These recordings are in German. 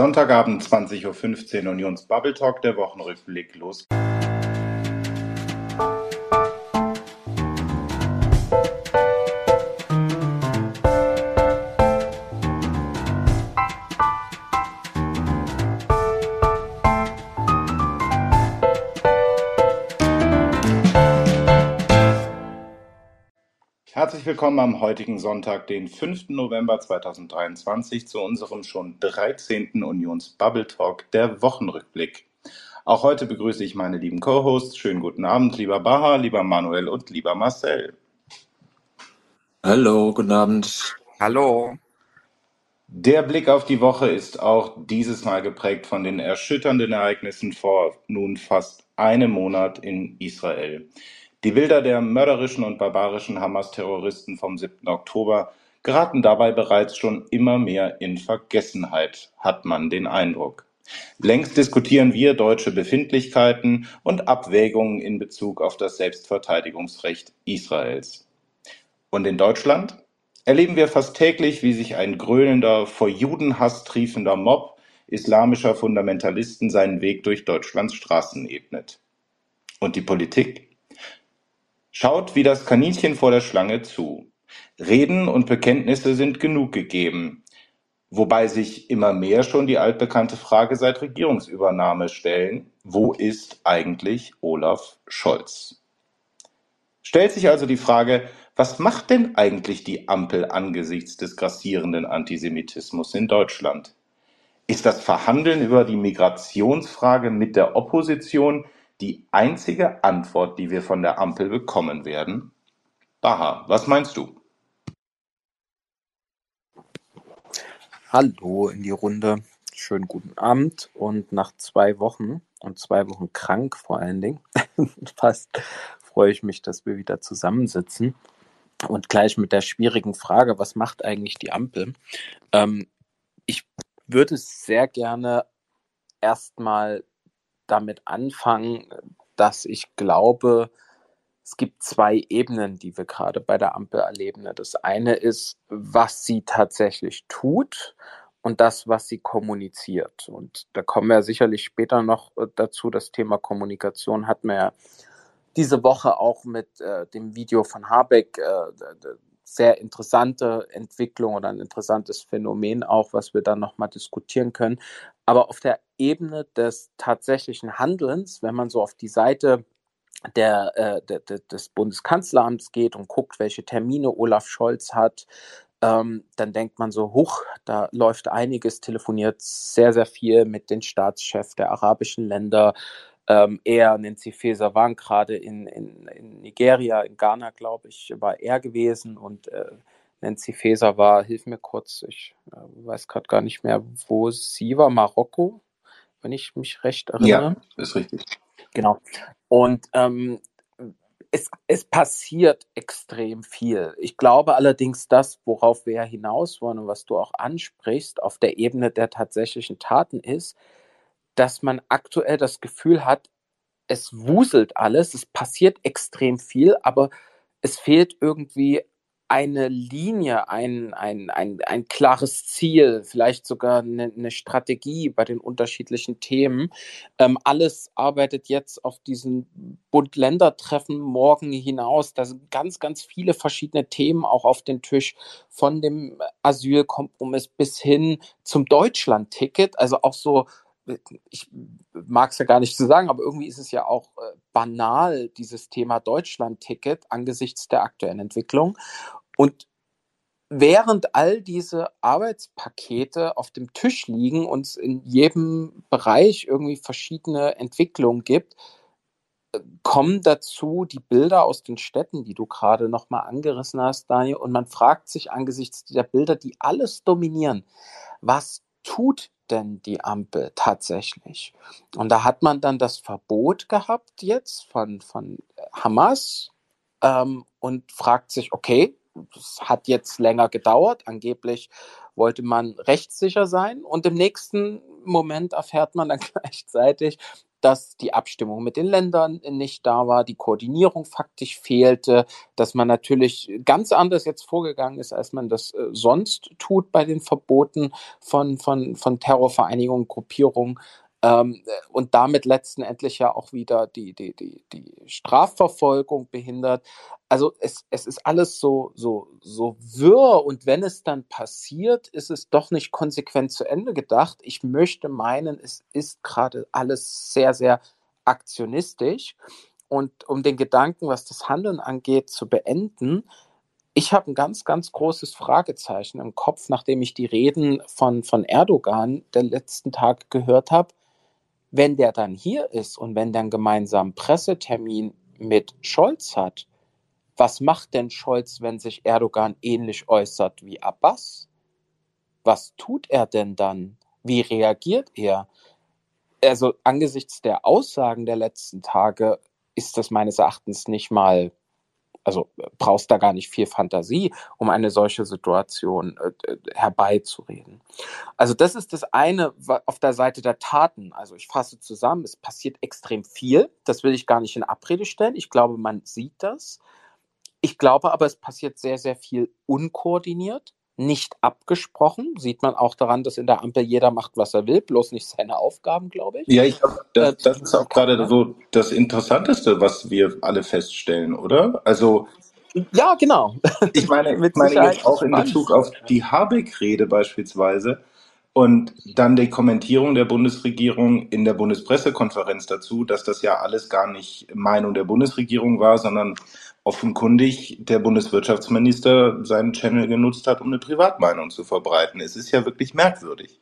Sonntagabend 20.15 Uhr Unions Bubble Talk, der Wochenrückblick. Los. Herzlich willkommen am heutigen Sonntag, den 5. November 2023, zu unserem schon 13. Unions Bubble Talk, der Wochenrückblick. Auch heute begrüße ich meine lieben Co-Hosts. Schönen guten Abend, lieber Baha, lieber Manuel und lieber Marcel. Hallo, guten Abend. Hallo. Der Blick auf die Woche ist auch dieses Mal geprägt von den erschütternden Ereignissen vor nun fast einem Monat in Israel. Die Bilder der mörderischen und barbarischen Hamas-Terroristen vom 7. Oktober geraten dabei bereits schon immer mehr in Vergessenheit, hat man den Eindruck. Längst diskutieren wir deutsche Befindlichkeiten und Abwägungen in Bezug auf das Selbstverteidigungsrecht Israels. Und in Deutschland erleben wir fast täglich, wie sich ein grölender, vor Judenhass triefender Mob islamischer Fundamentalisten seinen Weg durch Deutschlands Straßen ebnet. Und die Politik? Schaut wie das Kaninchen vor der Schlange zu. Reden und Bekenntnisse sind genug gegeben, wobei sich immer mehr schon die altbekannte Frage seit Regierungsübernahme stellen, wo ist eigentlich Olaf Scholz? Stellt sich also die Frage, was macht denn eigentlich die Ampel angesichts des grassierenden Antisemitismus in Deutschland? Ist das Verhandeln über die Migrationsfrage mit der Opposition die einzige Antwort, die wir von der Ampel bekommen werden? Baha, was meinst du? Hallo in die Runde. Schönen guten Abend. Und nach zwei Wochen und zwei Wochen krank vor allen Dingen, fast freue ich mich, dass wir wieder zusammensitzen. Und gleich mit der schwierigen Frage, was macht eigentlich die Ampel? Ähm, ich würde sehr gerne erstmal damit anfangen, dass ich glaube, es gibt zwei Ebenen, die wir gerade bei der Ampel erleben. Das eine ist, was sie tatsächlich tut und das, was sie kommuniziert. Und da kommen wir sicherlich später noch äh, dazu. Das Thema Kommunikation hat man ja diese Woche auch mit äh, dem Video von Habeck äh, sehr interessante Entwicklung oder ein interessantes Phänomen auch, was wir dann nochmal diskutieren können. Aber auf der Ebene des tatsächlichen Handelns, wenn man so auf die Seite der, äh, de, de, des Bundeskanzleramts geht und guckt, welche Termine Olaf Scholz hat, ähm, dann denkt man so, huch, da läuft einiges, telefoniert sehr, sehr viel mit den Staatschefs der arabischen Länder. Ähm, er, Nancy Faeser, waren gerade in, in, in Nigeria, in Ghana, glaube ich, war er gewesen und äh, Nancy Faeser war, hilf mir kurz, ich äh, weiß gerade gar nicht mehr, wo sie war, Marokko, wenn ich mich recht erinnere. Ja, ist richtig. Genau. Und ähm, es, es passiert extrem viel. Ich glaube allerdings, das, worauf wir ja hinaus wollen und was du auch ansprichst, auf der Ebene der tatsächlichen Taten ist, dass man aktuell das Gefühl hat, es wuselt alles, es passiert extrem viel, aber es fehlt irgendwie eine Linie, ein, ein, ein, ein klares Ziel, vielleicht sogar eine, eine Strategie bei den unterschiedlichen Themen. Ähm, alles arbeitet jetzt auf diesen Bund-Länder-Treffen morgen hinaus. Da sind ganz, ganz viele verschiedene Themen auch auf den Tisch, von dem Asylkompromiss bis hin zum Deutschland-Ticket. Also auch so ich mag es ja gar nicht zu sagen, aber irgendwie ist es ja auch äh, banal, dieses Thema Deutschland-Ticket angesichts der aktuellen Entwicklung. Und während all diese Arbeitspakete auf dem Tisch liegen und es in jedem Bereich irgendwie verschiedene Entwicklungen gibt, kommen dazu die Bilder aus den Städten, die du gerade nochmal angerissen hast, Daniel, und man fragt sich angesichts der Bilder, die alles dominieren, was tut denn die Ampel tatsächlich? Und da hat man dann das Verbot gehabt jetzt von, von Hamas ähm, und fragt sich, okay, das hat jetzt länger gedauert. Angeblich wollte man rechtssicher sein. Und im nächsten Moment erfährt man dann gleichzeitig, dass die Abstimmung mit den Ländern nicht da war, die Koordinierung faktisch fehlte, dass man natürlich ganz anders jetzt vorgegangen ist, als man das äh, sonst tut bei den Verboten von, von, von Terrorvereinigungen, Gruppierungen. Ähm, und damit letztendlich ja auch wieder die, die, die, die Strafverfolgung behindert. Also es, es ist alles so, so, so wirr und wenn es dann passiert, ist es doch nicht konsequent zu Ende gedacht. Ich möchte meinen, es ist gerade alles sehr, sehr aktionistisch. Und um den Gedanken, was das Handeln angeht, zu beenden, ich habe ein ganz, ganz großes Fragezeichen im Kopf, nachdem ich die Reden von, von Erdogan der letzten Tage gehört habe wenn der dann hier ist und wenn der einen gemeinsamen Pressetermin mit Scholz hat, was macht denn Scholz, wenn sich Erdogan ähnlich äußert wie Abbas? Was tut er denn dann? Wie reagiert er? Also angesichts der Aussagen der letzten Tage ist das meines Erachtens nicht mal also äh, brauchst da gar nicht viel Fantasie, um eine solche Situation äh, herbeizureden. Also das ist das eine auf der Seite der Taten. Also ich fasse zusammen, es passiert extrem viel. Das will ich gar nicht in Abrede stellen. Ich glaube, man sieht das. Ich glaube aber, es passiert sehr, sehr viel unkoordiniert nicht abgesprochen. Sieht man auch daran, dass in der Ampel jeder macht, was er will, bloß nicht seine Aufgaben, glaube ich. Ja, ich glaube, das, äh, das ist auch gerade so das Interessanteste, was wir alle feststellen, oder? Also ja, genau. Ich meine, ich meine jetzt auch in Bezug auf die Habeck-Rede beispielsweise und dann die Kommentierung der Bundesregierung in der Bundespressekonferenz dazu, dass das ja alles gar nicht Meinung der Bundesregierung war, sondern offenkundig der Bundeswirtschaftsminister seinen Channel genutzt hat, um eine Privatmeinung zu verbreiten. Es ist ja wirklich merkwürdig.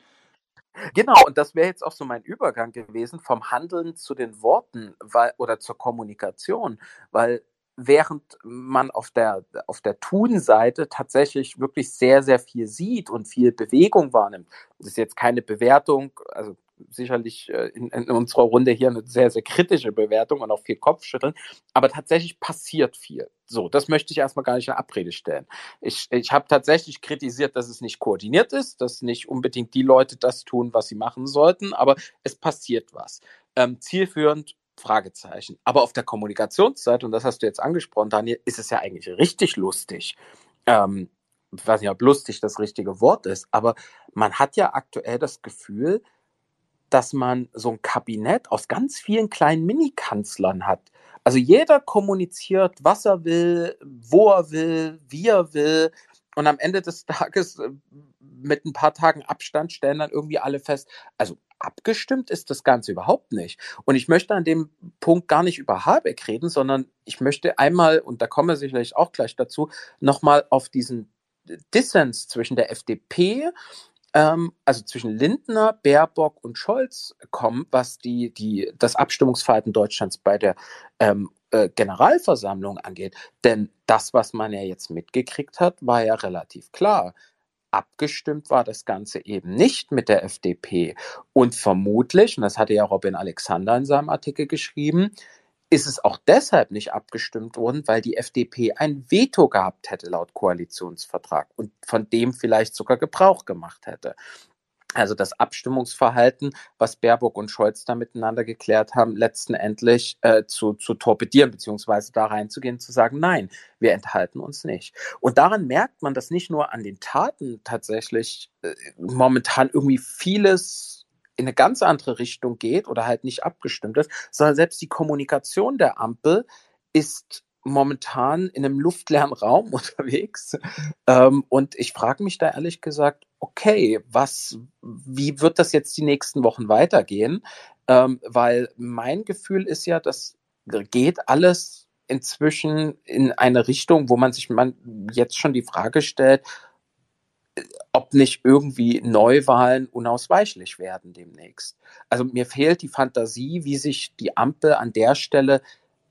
Genau, und das wäre jetzt auch so mein Übergang gewesen vom Handeln zu den Worten weil, oder zur Kommunikation, weil während man auf der, auf der Tun-Seite tatsächlich wirklich sehr, sehr viel sieht und viel Bewegung wahrnimmt. Das ist jetzt keine Bewertung, also sicherlich äh, in, in unserer Runde hier eine sehr, sehr kritische Bewertung und auch viel Kopfschütteln, aber tatsächlich passiert viel. So, das möchte ich erstmal gar nicht in Abrede stellen. Ich, ich habe tatsächlich kritisiert, dass es nicht koordiniert ist, dass nicht unbedingt die Leute das tun, was sie machen sollten, aber es passiert was. Ähm, zielführend Fragezeichen. Aber auf der Kommunikationsseite, und das hast du jetzt angesprochen, Daniel, ist es ja eigentlich richtig lustig. Ähm, ich weiß nicht, ob lustig das richtige Wort ist, aber man hat ja aktuell das Gefühl, dass man so ein Kabinett aus ganz vielen kleinen Minikanzlern hat. Also jeder kommuniziert, was er will, wo er will, wie er will. Und am Ende des Tages äh, mit ein paar Tagen Abstand stellen dann irgendwie alle fest, also abgestimmt ist das Ganze überhaupt nicht. Und ich möchte an dem Punkt gar nicht über Habeck reden, sondern ich möchte einmal, und da kommen wir sicherlich auch gleich dazu, nochmal auf diesen Dissens zwischen der FDP, ähm, also zwischen Lindner, Baerbock und Scholz kommen, was die, die, das Abstimmungsverhalten Deutschlands bei der ähm, äh, Generalversammlung angeht. Denn das, was man ja jetzt mitgekriegt hat, war ja relativ klar abgestimmt war das Ganze eben nicht mit der FDP. Und vermutlich, und das hatte ja Robin Alexander in seinem Artikel geschrieben, ist es auch deshalb nicht abgestimmt worden, weil die FDP ein Veto gehabt hätte laut Koalitionsvertrag und von dem vielleicht sogar Gebrauch gemacht hätte. Also das Abstimmungsverhalten, was Baerbock und Scholz da miteinander geklärt haben, letzten Endlich äh, zu, zu torpedieren, beziehungsweise da reinzugehen, zu sagen, nein, wir enthalten uns nicht. Und daran merkt man, dass nicht nur an den Taten tatsächlich äh, momentan irgendwie vieles in eine ganz andere Richtung geht oder halt nicht abgestimmt ist, sondern selbst die Kommunikation der Ampel ist momentan in einem luftleeren Raum unterwegs. Ähm, und ich frage mich da ehrlich gesagt, okay, was, wie wird das jetzt die nächsten Wochen weitergehen? Ähm, weil mein Gefühl ist ja, das geht alles inzwischen in eine Richtung, wo man sich man jetzt schon die Frage stellt, ob nicht irgendwie Neuwahlen unausweichlich werden demnächst. Also mir fehlt die Fantasie, wie sich die Ampel an der Stelle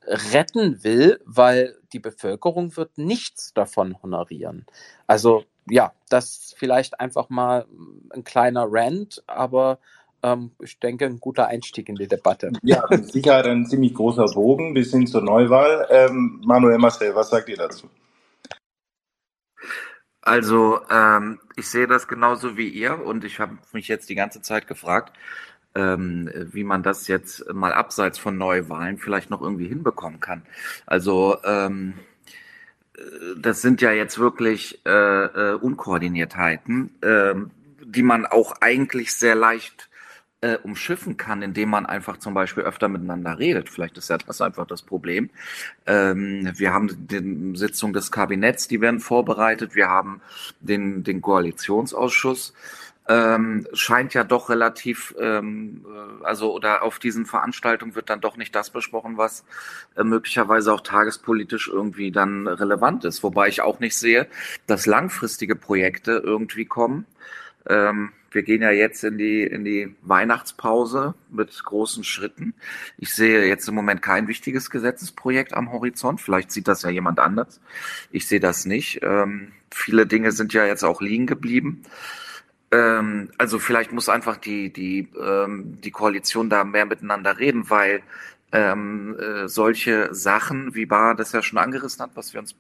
retten will, weil die Bevölkerung wird nichts davon honorieren. Also ja, das vielleicht einfach mal ein kleiner Rant, aber ähm, ich denke, ein guter Einstieg in die Debatte. Ja, Sicherheit ein ziemlich großer Bogen bis hin zur Neuwahl. Ähm, Manuel Marcel, was sagt ihr dazu? Also, ähm, ich sehe das genauso wie ihr und ich habe mich jetzt die ganze Zeit gefragt, ähm, wie man das jetzt mal abseits von Neuwahlen vielleicht noch irgendwie hinbekommen kann. Also ähm, das sind ja jetzt wirklich äh, äh, Unkoordiniertheiten, äh, die man auch eigentlich sehr leicht äh, umschiffen kann, indem man einfach zum Beispiel öfter miteinander redet. Vielleicht ist ja das einfach das Problem. Ähm, wir haben die Sitzung des Kabinetts, die werden vorbereitet. Wir haben den, den Koalitionsausschuss ähm, scheint ja doch relativ, ähm, äh, also oder auf diesen Veranstaltungen wird dann doch nicht das besprochen, was äh, möglicherweise auch tagespolitisch irgendwie dann relevant ist. Wobei ich auch nicht sehe, dass langfristige Projekte irgendwie kommen. Ähm, wir gehen ja jetzt in die, in die Weihnachtspause mit großen Schritten. Ich sehe jetzt im Moment kein wichtiges Gesetzesprojekt am Horizont. Vielleicht sieht das ja jemand anders. Ich sehe das nicht. Ähm, viele Dinge sind ja jetzt auch liegen geblieben. Ähm, also vielleicht muss einfach die, die, ähm, die Koalition da mehr miteinander reden, weil ähm, äh, solche Sachen, wie Bar das ja schon angerissen hat, was wir uns,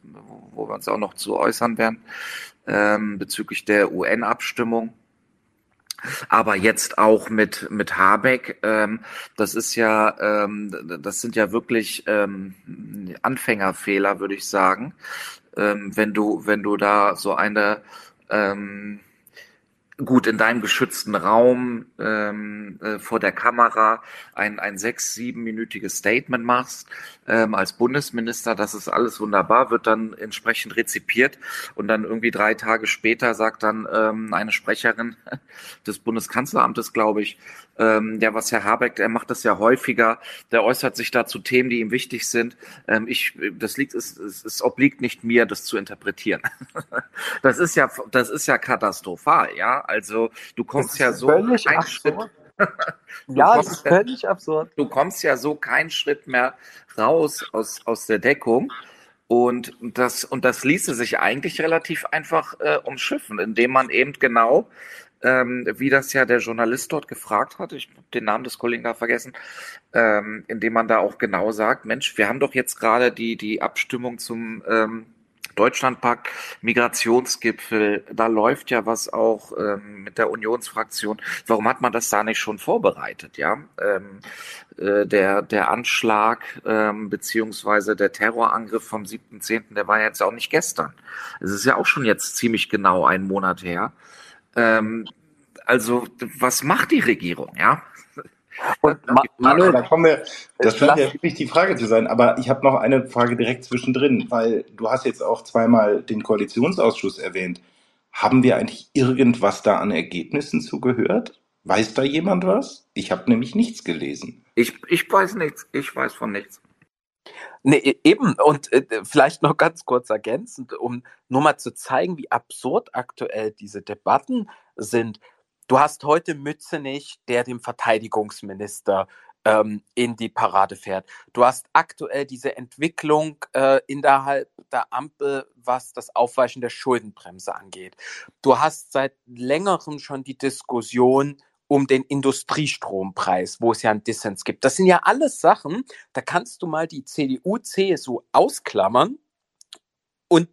wo wir uns auch noch zu äußern werden, ähm, bezüglich der UN-Abstimmung, aber jetzt auch mit mit Habeck, ähm, das ist ja, ähm, das sind ja wirklich ähm, Anfängerfehler, würde ich sagen, ähm, wenn du wenn du da so eine ähm, gut in deinem geschützten Raum ähm, äh, vor der Kamera ein, ein sechs, siebenminütiges Statement machst ähm, als Bundesminister, das ist alles wunderbar, wird dann entsprechend rezipiert und dann irgendwie drei Tage später sagt dann ähm, eine Sprecherin des Bundeskanzleramtes, glaube ich, ähm, ja, was Herr Habeck, der macht das ja häufiger, der äußert sich da zu Themen, die ihm wichtig sind. Ähm, ich, das liegt, es, es, es obliegt nicht mir, das zu interpretieren. das ist ja, das ist ja katastrophal, ja. Also du kommst ja so einen Schritt. ja, das ist völlig ja, absurd. Du kommst ja so keinen Schritt mehr raus aus, aus der Deckung. Und das, und das ließe sich eigentlich relativ einfach äh, umschiffen, indem man eben genau, ähm, wie das ja der Journalist dort gefragt hat, ich habe den Namen des Kollegen da vergessen, ähm, indem man da auch genau sagt, Mensch, wir haben doch jetzt gerade die, die Abstimmung zum ähm, Deutschlandpakt, Migrationsgipfel, da läuft ja was auch ähm, mit der Unionsfraktion. Warum hat man das da nicht schon vorbereitet? Ja, ähm, äh, der der Anschlag ähm, beziehungsweise der Terrorangriff vom 7.10., der war jetzt auch nicht gestern. Es ist ja auch schon jetzt ziemlich genau einen Monat her. Ähm, also was macht die Regierung? Ja, und Ma Manuel, da kommen wir, das scheint ja wirklich die Frage zu sein, aber ich habe noch eine Frage direkt zwischendrin, weil du hast jetzt auch zweimal den Koalitionsausschuss erwähnt. Haben wir eigentlich irgendwas da an Ergebnissen zugehört? Weiß da jemand was? Ich habe nämlich nichts gelesen. Ich, ich weiß nichts. Ich weiß von nichts. Nee, e-, eben. Und äh, vielleicht noch ganz kurz ergänzend, um nur mal zu zeigen, wie absurd aktuell diese Debatten sind. Du hast heute Mützenich, der dem Verteidigungsminister ähm, in die Parade fährt. Du hast aktuell diese Entwicklung äh, innerhalb der Ampel, was das Aufweichen der Schuldenbremse angeht. Du hast seit längerem schon die Diskussion um den Industriestrompreis, wo es ja einen Dissens gibt. Das sind ja alles Sachen, da kannst du mal die CDU, CSU ausklammern und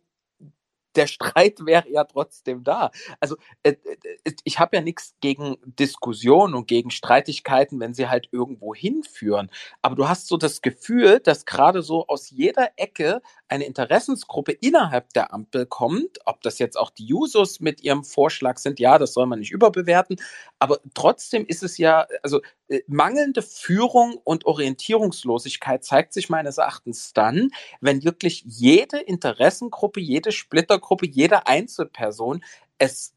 der Streit wäre ja trotzdem da. Also äh, äh ich habe ja nichts gegen Diskussionen und gegen Streitigkeiten, wenn sie halt irgendwo hinführen. Aber du hast so das Gefühl, dass gerade so aus jeder Ecke eine Interessensgruppe innerhalb der Ampel kommt. Ob das jetzt auch die Jusos mit ihrem Vorschlag sind, ja, das soll man nicht überbewerten. Aber trotzdem ist es ja, also äh, mangelnde Führung und Orientierungslosigkeit zeigt sich meines Erachtens dann, wenn wirklich jede Interessengruppe, jede Splittergruppe, jede Einzelperson es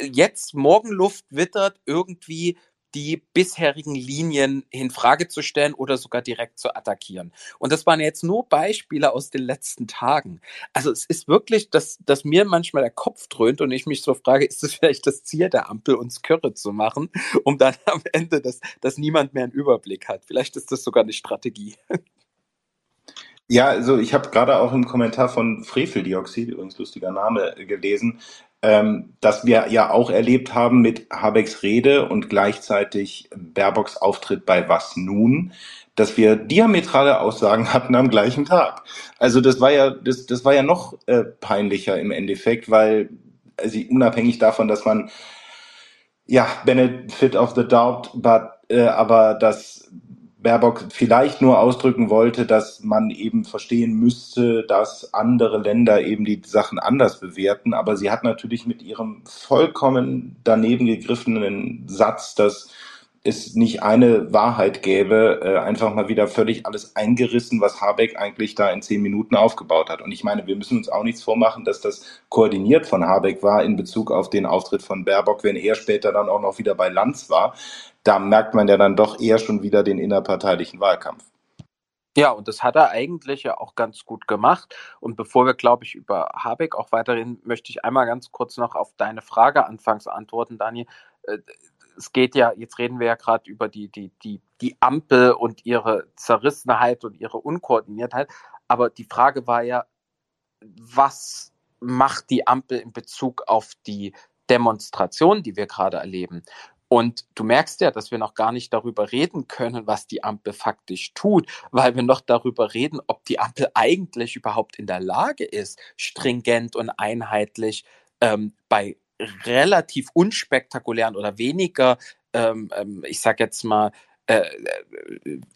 jetzt Morgenluft wittert, irgendwie die bisherigen Linien in Frage zu stellen oder sogar direkt zu attackieren. Und das waren jetzt nur Beispiele aus den letzten Tagen. Also es ist wirklich, dass, dass mir manchmal der Kopf dröhnt und ich mich so frage, ist es vielleicht das Ziel der Ampel, uns Körre zu machen, um dann am Ende, dass, dass niemand mehr einen Überblick hat. Vielleicht ist das sogar eine Strategie. Ja, also ich habe gerade auch im Kommentar von Freveldioxid, übrigens lustiger Name, gelesen, ähm, dass wir ja auch erlebt haben mit Habecks Rede und gleichzeitig Baerbocks Auftritt bei Was nun, dass wir diametrale Aussagen hatten am gleichen Tag. Also das war ja, das, das war ja noch äh, peinlicher im Endeffekt, weil also unabhängig davon, dass man ja Benefit of the Doubt, but äh, aber dass Baerbock vielleicht nur ausdrücken wollte, dass man eben verstehen müsste, dass andere Länder eben die Sachen anders bewerten. Aber sie hat natürlich mit ihrem vollkommen daneben gegriffenen Satz, dass es nicht eine Wahrheit gäbe, äh, einfach mal wieder völlig alles eingerissen, was Habeck eigentlich da in zehn Minuten aufgebaut hat. Und ich meine, wir müssen uns auch nichts vormachen, dass das koordiniert von Habeck war in Bezug auf den Auftritt von Baerbock, wenn er später dann auch noch wieder bei Lanz war. Da merkt man ja dann doch eher schon wieder den innerparteilichen Wahlkampf. Ja, und das hat er eigentlich ja auch ganz gut gemacht. Und bevor wir, glaube ich, über Habeck auch weiterhin, möchte ich einmal ganz kurz noch auf deine Frage anfangs antworten, Dani. Äh, es geht ja, jetzt reden wir ja gerade über die, die, die, die Ampel und ihre Zerrissenheit und ihre Unkoordiniertheit. Aber die Frage war ja, was macht die Ampel in Bezug auf die Demonstration, die wir gerade erleben? Und du merkst ja, dass wir noch gar nicht darüber reden können, was die Ampel faktisch tut, weil wir noch darüber reden, ob die Ampel eigentlich überhaupt in der Lage ist, stringent und einheitlich ähm, bei relativ unspektakulären oder weniger, ähm, ähm, ich sag jetzt mal, äh,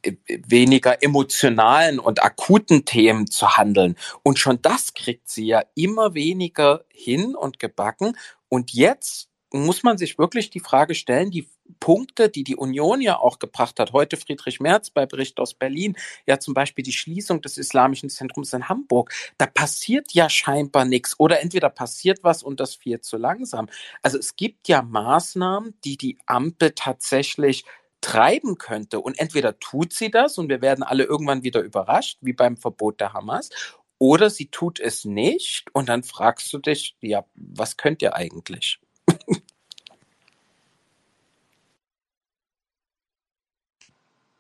äh, weniger emotionalen und akuten Themen zu handeln. Und schon das kriegt sie ja immer weniger hin und gebacken. Und jetzt muss man sich wirklich die Frage stellen, die Punkte, die die Union ja auch gebracht hat, heute Friedrich Merz bei Bericht aus Berlin, ja zum Beispiel die Schließung des Islamischen Zentrums in Hamburg, da passiert ja scheinbar nichts oder entweder passiert was und das viel zu langsam. Also es gibt ja Maßnahmen, die die Ampel tatsächlich treiben könnte und entweder tut sie das und wir werden alle irgendwann wieder überrascht, wie beim Verbot der Hamas, oder sie tut es nicht und dann fragst du dich, ja, was könnt ihr eigentlich?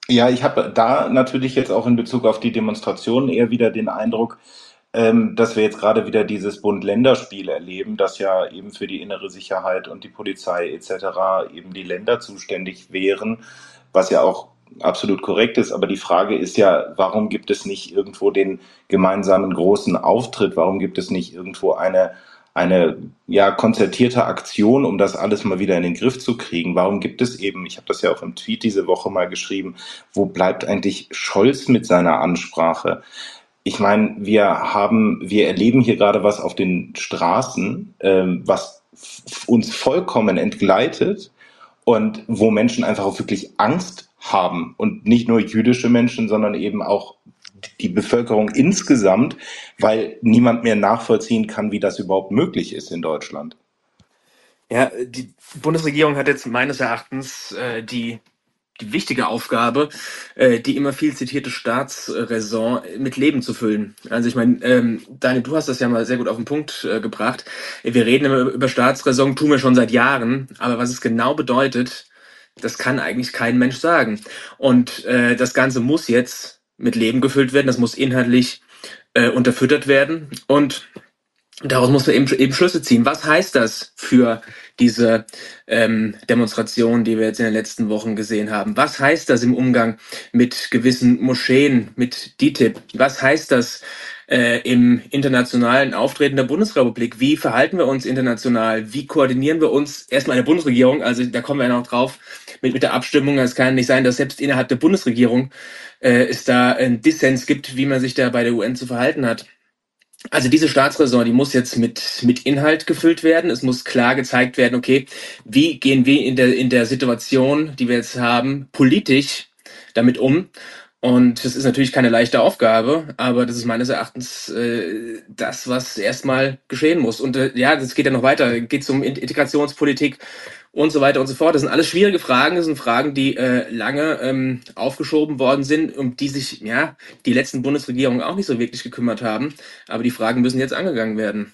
Ja, ich habe da natürlich jetzt auch in Bezug auf die Demonstrationen eher wieder den Eindruck, ähm, dass wir jetzt gerade wieder dieses Bund-Länder-Spiel erleben, dass ja eben für die innere Sicherheit und die Polizei etc. eben die Länder zuständig wären, was ja auch absolut korrekt ist. Aber die Frage ist ja, warum gibt es nicht irgendwo den gemeinsamen großen Auftritt? Warum gibt es nicht irgendwo eine eine ja konzertierte Aktion, um das alles mal wieder in den Griff zu kriegen. Warum gibt es eben, ich habe das ja auch im Tweet diese Woche mal geschrieben, wo bleibt eigentlich Scholz mit seiner Ansprache? Ich meine, wir haben, wir erleben hier gerade was auf den Straßen, ähm, was uns vollkommen entgleitet und wo Menschen einfach auch wirklich Angst haben und nicht nur jüdische Menschen, sondern eben auch die Bevölkerung insgesamt, weil niemand mehr nachvollziehen kann, wie das überhaupt möglich ist in Deutschland. Ja, die Bundesregierung hat jetzt meines Erachtens äh, die die wichtige Aufgabe, äh, die immer viel zitierte Staatsräson mit Leben zu füllen. Also ich meine, ähm, Daniel, du hast das ja mal sehr gut auf den Punkt äh, gebracht. Wir reden immer über Staatsräson, tun wir schon seit Jahren, aber was es genau bedeutet, das kann eigentlich kein Mensch sagen. Und äh, das Ganze muss jetzt mit Leben gefüllt werden, das muss inhaltlich äh, unterfüttert werden und daraus muss man eben, eben Schlüsse ziehen. Was heißt das für diese ähm, Demonstration, die wir jetzt in den letzten Wochen gesehen haben? Was heißt das im Umgang mit gewissen Moscheen, mit DITIB? Was heißt das äh, im internationalen Auftreten der Bundesrepublik? Wie verhalten wir uns international? Wie koordinieren wir uns erstmal in der Bundesregierung? Also da kommen wir ja noch drauf mit, mit der Abstimmung. Es kann nicht sein, dass selbst innerhalb der Bundesregierung äh, es da ein Dissens gibt, wie man sich da bei der UN zu verhalten hat. Also diese Staatsräson, die muss jetzt mit, mit Inhalt gefüllt werden. Es muss klar gezeigt werden, okay, wie gehen wir in der, in der Situation, die wir jetzt haben, politisch damit um. Und das ist natürlich keine leichte Aufgabe, aber das ist meines Erachtens äh, das, was erstmal geschehen muss. Und äh, ja, das geht ja noch weiter. Geht um Integrationspolitik und so weiter und so fort. Das sind alles schwierige Fragen. Das sind Fragen, die äh, lange ähm, aufgeschoben worden sind, um die sich ja die letzten Bundesregierungen auch nicht so wirklich gekümmert haben. Aber die Fragen müssen jetzt angegangen werden.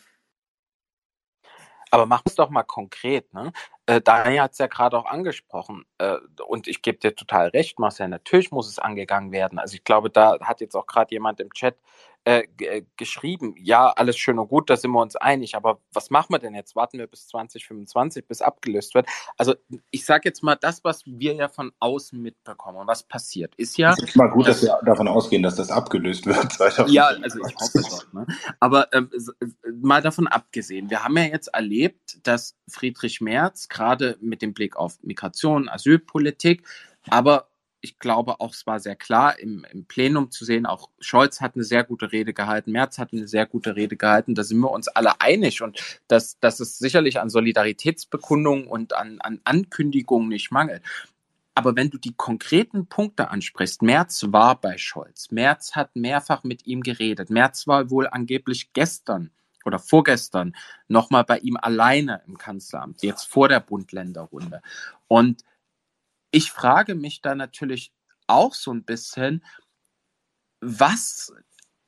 Aber mach es doch mal konkret. Ne? Äh, Daniel hat es ja gerade auch angesprochen. Äh, und ich gebe dir total recht, Marcel. Natürlich muss es angegangen werden. Also ich glaube, da hat jetzt auch gerade jemand im Chat äh, äh, geschrieben, ja, alles schön und gut, da sind wir uns einig, aber was machen wir denn jetzt? Warten wir bis 2025, bis abgelöst wird? Also ich sage jetzt mal, das, was wir ja von außen mitbekommen und was passiert, ist ja... Es ist mal gut, dass, dass, wir davon ausgehen, dass das abgelöst wird. Ja, also ich hoffe doch. Ne? Aber äh, mal davon abgesehen, wir haben ja jetzt erlebt, dass Friedrich Merz gerade mit dem Blick auf Migration, Asylpolitik Aber ich glaube auch, es war sehr klar im, im, Plenum zu sehen, auch Scholz hat eine sehr gute Rede gehalten, Merz hat eine sehr gute Rede gehalten, da sind wir uns alle einig und dass, dass es sicherlich an Solidaritätsbekundungen und an, an Ankündigungen nicht mangelt. Aber wenn du die konkreten Punkte ansprichst, Merz war bei Scholz, Merz hat mehrfach mit ihm geredet, Merz war wohl angeblich gestern oder vorgestern nochmal bei ihm alleine im Kanzleramt, jetzt vor der Bund-Länder-Runde. Und ich frage mich da natürlich auch so ein bisschen, was,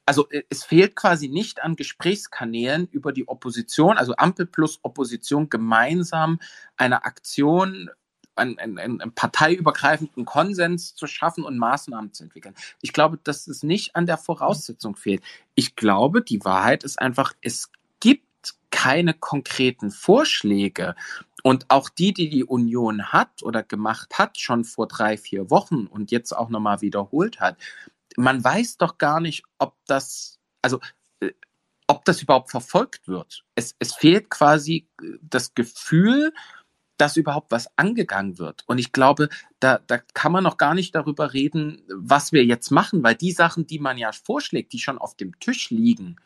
also äh, es fehlt quasi nicht an Gesprächskanälen über die Opposition, also Ampel plus Opposition gemeinsam eine Aktion einen, einen, einen parteiübergreifenden Konsens zu schaffen und Maßnahmen zu entwickeln. Ich glaube, dass es nicht an der Voraussetzung fehlt. Ich glaube, die Wahrheit ist einfach, es gibt keine konkreten Vorschläge. Und auch die, die die Union hat oder gemacht hat, schon vor drei, vier Wochen und jetzt auch nochmal wiederholt hat, man weiß doch gar nicht, ob das, also äh, ob das überhaupt verfolgt wird. Es, es fehlt quasi äh, das Gefühl, dass überhaupt was angegangen wird. Und ich glaube, da, da kann man noch gar nicht darüber reden, was wir jetzt machen, weil die Sachen, die man ja vorschlägt, die schon auf dem Tisch liegen,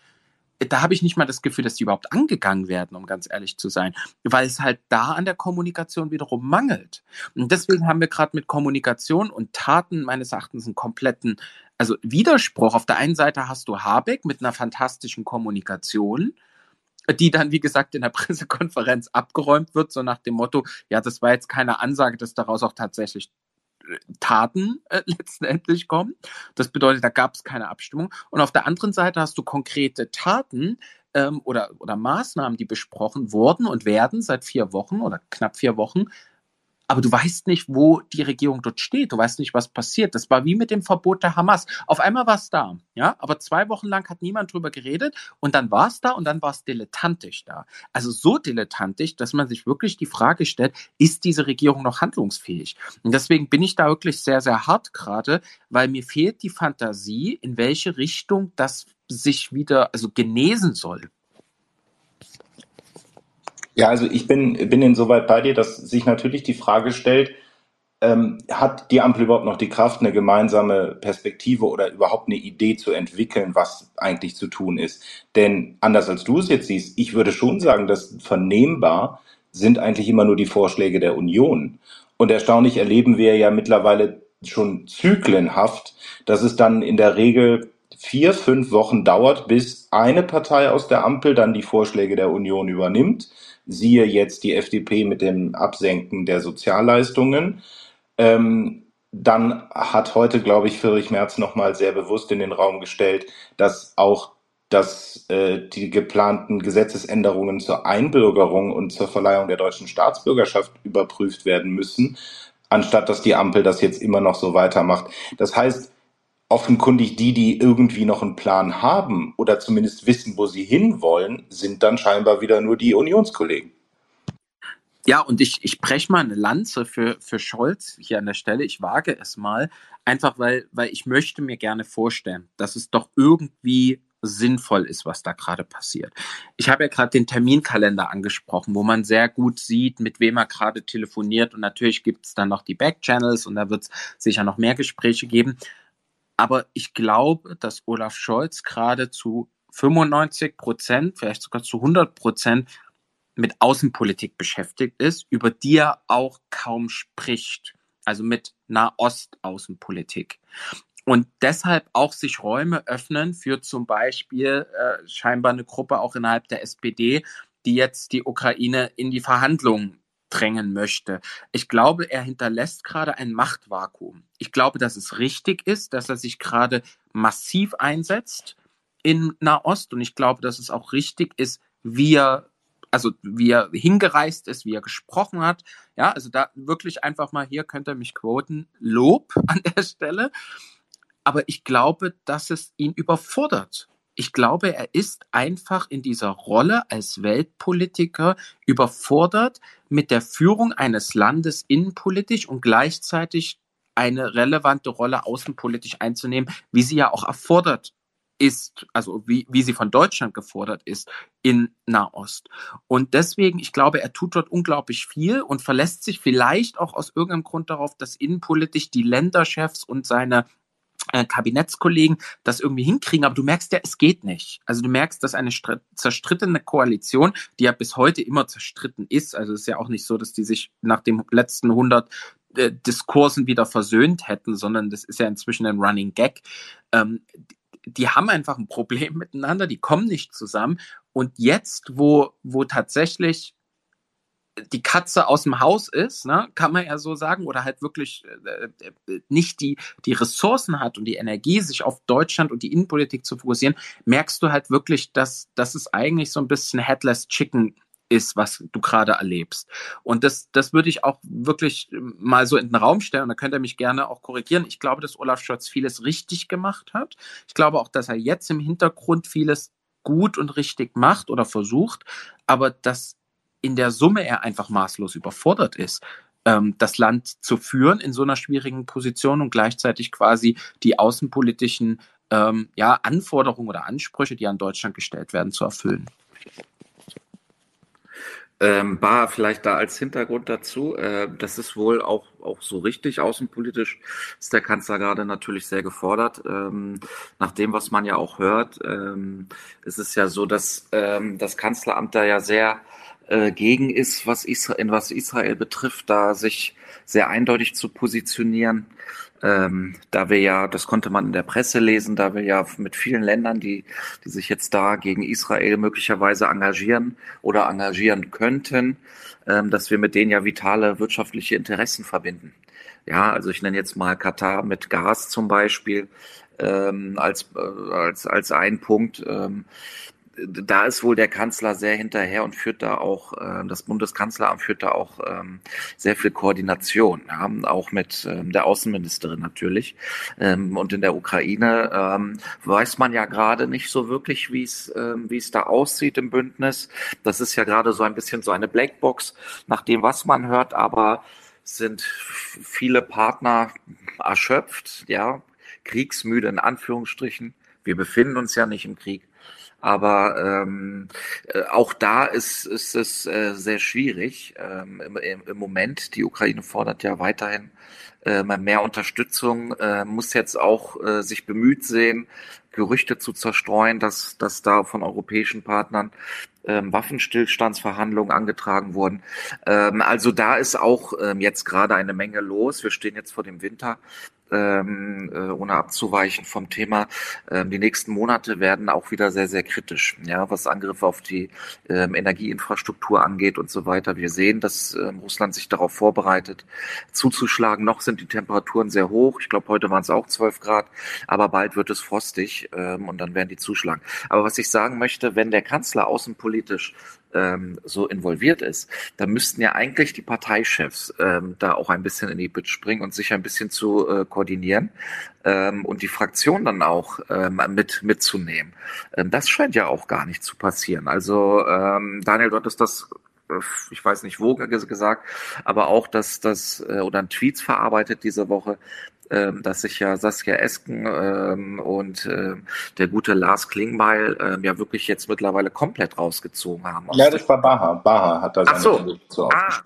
da habe ich nicht mal das Gefühl, dass die überhaupt angegangen werden, um ganz ehrlich zu sein, weil es halt da an der Kommunikation wiederum mangelt. Und deswegen haben wir gerade mit Kommunikation und Taten meines Erachtens einen kompletten, also Widerspruch. Auf der einen Seite hast du Habeck mit einer fantastischen Kommunikation, die dann, wie gesagt, in der Pressekonferenz abgeräumt wird, so nach dem Motto, ja, das war jetzt keine Ansage, dass daraus auch tatsächlich Taten äh, letztendlich kommen. Das bedeutet, da gab es keine Abstimmung. Und auf der anderen Seite hast du konkrete Taten ähm, oder, oder Maßnahmen, die besprochen wurden und werden seit vier Wochen oder knapp vier Wochen, aber du weißt nicht, wo die Regierung dort steht. Du weißt nicht, was passiert. Das war wie mit dem Verbot der Hamas. Auf einmal war es da, ja, aber zwei Wochen lang hat niemand drüber geredet und dann war es da und dann war es dilettantisch da. Also so dilettantisch, dass man sich wirklich die Frage stellt, ist diese Regierung noch handlungsfähig? Und deswegen bin ich da wirklich sehr, sehr hart gerade, weil mir fehlt die Fantasie, in welche Richtung das sich wieder, also genesen soll. Ja, also ich bin, bin insoweit bei dir, dass sich natürlich die Frage stellt, ähm, hat die Ampel überhaupt noch die Kraft, eine gemeinsame Perspektive oder überhaupt eine Idee zu entwickeln, was eigentlich zu tun ist? Denn anders als du es jetzt siehst, ich würde schon sagen, dass vernehmbar sind eigentlich immer nur die Vorschläge der Union. Und erstaunlich erleben wir ja mittlerweile schon zyklenhaft, dass es dann in der Regel vier, fünf Wochen dauert, bis eine Partei aus der Ampel dann die Vorschläge der Union übernimmt Siehe jetzt die FDP mit dem Absenken der Sozialleistungen. Ähm, dann hat heute, glaube ich, Friedrich Merz nochmal sehr bewusst in den Raum gestellt, dass auch dass äh, die geplanten Gesetzesänderungen zur Einbürgerung und zur Verleihung der deutschen Staatsbürgerschaft überprüft werden müssen, anstatt dass die Ampel das jetzt immer noch so weitermacht. Das heißt, offenkundig die, die irgendwie noch einen Plan haben oder zumindest wissen, wo sie hinwollen, sind dann scheinbar wieder nur die Unionskollegen. Ja, und ich, ich breche mal eine Lanze für, für Scholz hier an der Stelle. Ich wage es mal, einfach weil, weil ich möchte mir gerne vorstellen, dass es doch irgendwie sinnvoll ist, was da gerade passiert. Ich habe ja gerade den Terminkalender angesprochen, wo man sehr gut sieht, mit wem er gerade telefoniert. Und natürlich gibt es dann noch die Backchannels und da wird es sicher noch mehr Gespräche geben. Aber ich glaube, dass Olaf Scholz gerade zu 95 Prozent, vielleicht sogar zu 100 Prozent mit Außenpolitik beschäftigt ist, über die er auch kaum spricht. Also mit Nahost-Außenpolitik. Und deshalb auch sich Räume öffnen für zum Beispiel äh, scheinbar eine Gruppe auch innerhalb der SPD, die jetzt die Ukraine in die Verhandlungen drängen möchte. Ich glaube, er hinterlässt gerade ein Machtvakuum. Ich glaube, dass es richtig ist, dass er sich gerade massiv einsetzt in Nahost und ich glaube, dass es auch richtig ist, wie er also wie er hingereist ist, wie er gesprochen hat. Ja, also da wirklich einfach mal hier könnt ihr mich quoten, Lob an der Stelle. Aber ich glaube, dass es ihn überfordert ich glaube, er ist einfach in dieser Rolle als Weltpolitiker überfordert mit der Führung eines Landes innenpolitisch und gleichzeitig eine relevante Rolle außenpolitisch einzunehmen, wie sie ja auch erfordert ist, also wie, wie sie von Deutschland gefordert ist in Nahost. Und deswegen, ich glaube, er tut dort unglaublich viel und verlässt sich vielleicht auch aus irgendeinem Grund darauf, dass innenpolitisch die Länderchefs und seine äh, Kabinettskollegen das irgendwie hinkriegen, aber du merkst ja, es geht nicht. Also du merkst, dass eine zerstrittene Koalition, die ja bis heute immer zerstritten ist, also es ist ja auch nicht so, dass die sich nach dem letzten 100 äh, Diskursen wieder versöhnt hätten, sondern das ist ja inzwischen ein Running Gag. Ähm, die haben einfach ein Problem miteinander, die kommen nicht zusammen. Und jetzt, wo, wo tatsächlich die Katze aus dem Haus ist, ne, kann man ja so sagen, oder halt wirklich äh, äh, nicht die, die Ressourcen hat und die Energie, sich auf Deutschland und die Innenpolitik zu fokussieren, merkst du halt wirklich, dass, dass es eigentlich so ein bisschen Headless Chicken ist, was du gerade erlebst. Und das, das würde ich auch wirklich mal so in den Raum stellen. Und da könnt ihr mich gerne auch korrigieren. Ich glaube, dass Olaf Scholz vieles richtig gemacht hat. Ich glaube auch, dass er jetzt im Hintergrund vieles gut und richtig macht oder versucht, aber dass in der Summe er einfach maßlos überfordert ist, ähm, das Land zu führen in so einer schwierigen Position und gleichzeitig quasi die außenpolitischen ähm, ja, Anforderungen oder Ansprüche, die an Deutschland gestellt werden, zu erfüllen. Ähm, Bar vielleicht da als Hintergrund dazu. Äh, das ist wohl auch, auch so richtig. Außenpolitisch ist der Kanzler gerade natürlich sehr gefordert. Ähm, nach dem, was man ja auch hört, ähm, ist es ja so, dass ähm, das Kanzleramt da ja sehr äh, gegen ist, was Israel, was Israel betrifft, da sich sehr eindeutig zu positionieren. Ähm, da wir ja, das konnte man in der Presse lesen, da wir ja mit vielen Ländern, die, die sich jetzt da gegen Israel möglicherweise engagieren oder engagieren könnten, ähm, dass wir mit denen ja vitale wirtschaftliche Interessen verbinden. Ja, also ich nenne jetzt mal Katar mit Gas zum Beispiel ähm, als, äh, als, als ein Punkt. Ähm, da ist wohl der Kanzler sehr hinterher und führt da auch, äh, das Bundeskanzleramt führt da auch ähm, sehr viel Koordination, ja, auch mit ähm, der Außenministerin natürlich. Ähm, und in der Ukraine ähm, weiß man ja gerade nicht so wirklich, wie es ähm, wie es da aussieht im Bündnis. Das ist ja gerade so ein bisschen so eine Blackbox nach dem, was man hört, aber sind viele Partner erschöpft, ja, kriegsmüde in Anführungsstrichen. Wir befinden uns ja nicht im Krieg. Aber ähm, äh, auch da ist, ist es äh, sehr schwierig ähm, im, im Moment. Die Ukraine fordert ja weiterhin äh, mehr Unterstützung, äh, muss jetzt auch äh, sich bemüht sehen, Gerüchte zu zerstreuen, dass, dass da von europäischen Partnern ähm, Waffenstillstandsverhandlungen angetragen wurden. Ähm, also da ist auch ähm, jetzt gerade eine Menge los. Wir stehen jetzt vor dem Winter ähm, äh, ohne abzuweichen vom Thema. Ähm, die nächsten Monate werden auch wieder sehr, sehr kritisch, ja, was Angriffe auf die ähm, Energieinfrastruktur angeht und so weiter. Wir sehen, dass ähm, Russland sich darauf vorbereitet, zuzuschlagen. Noch sind die Temperaturen sehr hoch. Ich glaube, heute waren es auch 12 Grad, aber bald wird es frostig ähm, und dann werden die zuschlagen. Aber was ich sagen möchte, wenn der Kanzler außenpolitisch ähm, so involviert ist, dann müssten ja eigentlich die Parteichefs ähm, da auch ein bisschen in die Bit springen und sich ein bisschen zu äh, koordinieren ähm, und die Fraktion dann auch ähm, mit mitzunehmen. Ähm, das scheint ja auch gar nicht zu passieren. Also ähm, Daniel, du hattest das äh, ich weiß nicht wo gesagt, aber auch, dass das äh, oder ein Tweets verarbeitet diese Woche, ähm, dass sich ja Saskia Esken ähm, und äh, der gute Lars Klingbeil ähm, ja wirklich jetzt mittlerweile komplett rausgezogen haben. Ja, das war Baha. Baha hat da seine so. so ah.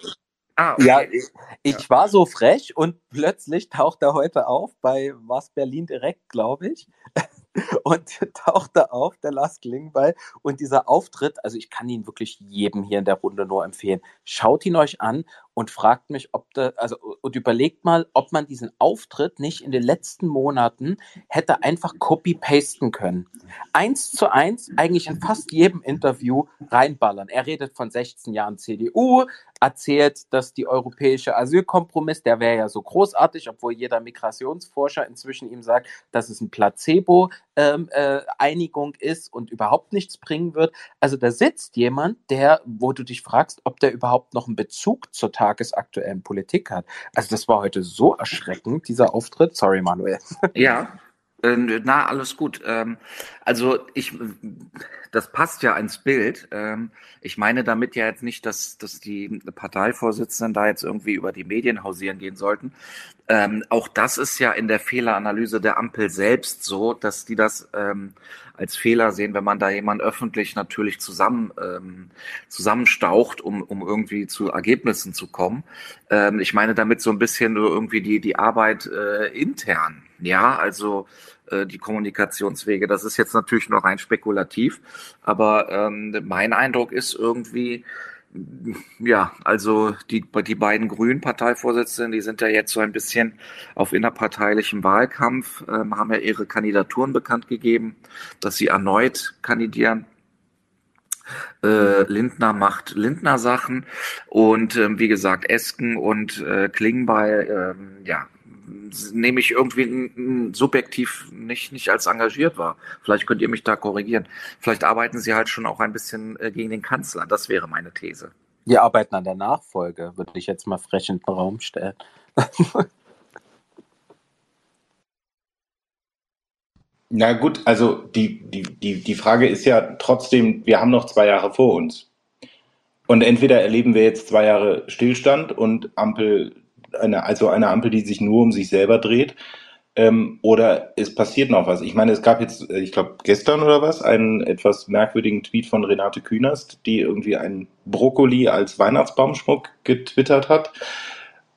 Ah, okay. Ja, ich, ich ja. war so frech und plötzlich taucht er heute auf bei was Berlin direkt, glaube ich. und tauchte auf, der Lars Klingbeil. Und dieser Auftritt, also ich kann ihn wirklich jedem hier in der Runde nur empfehlen. Schaut ihn euch an und fragt mich, ob da, also und überlegt mal, ob man diesen Auftritt nicht in den letzten Monaten hätte einfach copy-pasten können. Eins zu eins, eigentlich in fast jedem Interview reinballern. Er redet von 16 Jahren CDU, erzählt, dass die europäische Asylkompromiss, der wäre ja so großartig, obwohl jeder Migrationsforscher inzwischen ihm sagt, dass es ein Placebo ähm, äh, Einigung ist und überhaupt nichts bringen wird. Also da sitzt jemand, der, wo du dich fragst, ob der überhaupt noch einen Bezug zur tagesaktuellen Politik hat. Also das war heute so erschreckend, dieser Auftritt. Sorry, Manuel. Ja, äh, na, alles gut. Ähm, also ich, das passt ja ins Bild. Ähm, ich meine damit ja jetzt nicht, dass, dass die Parteivorsitzenden da jetzt irgendwie über die Medien hausieren gehen sollten. Ähm, auch das ist ja in der Fehleranalyse der Ampel selbst so, dass die das ähm, als Fehler sehen, wenn man da jemand öffentlich natürlich zusammen ähm, zusammenstaucht, um, um irgendwie zu Ergebnissen zu kommen. Ähm, ich meine damit so ein bisschen irgendwie die, die Arbeit äh, intern. Ja, also äh, die Kommunikationswege. Das ist jetzt natürlich noch rein spekulativ, aber ähm, mein Eindruck ist irgendwie, ja, also die, die beiden grünen Parteivorsitzenden, die sind ja jetzt so ein bisschen auf innerparteilichem Wahlkampf, ähm, haben ja ihre Kandidaturen bekannt gegeben, dass sie erneut kandidieren. Äh, Lindner macht Lindner Sachen und ähm, wie gesagt Esken und äh, Klingbeil, ähm, ja, nehme ich irgendwie subjektiv nicht, nicht als engagiert wahr. Vielleicht könnt ihr mich da korrigieren. Vielleicht arbeiten sie halt schon auch ein bisschen äh, gegen den Kanzler. Das wäre meine These. Wir arbeiten an der Nachfolge, würde ich jetzt mal frech in den Raum stellen. Na gut, also die, die, die, die Frage ist ja trotzdem, wir haben noch zwei Jahre vor uns. Und entweder erleben wir jetzt zwei Jahre Stillstand und Ampel eine, also eine Ampel, die sich nur um sich selber dreht. Ähm, oder es passiert noch was. Ich meine, es gab jetzt, äh, ich glaube, gestern oder was, einen etwas merkwürdigen Tweet von Renate Künast, die irgendwie einen Brokkoli als Weihnachtsbaumschmuck getwittert hat,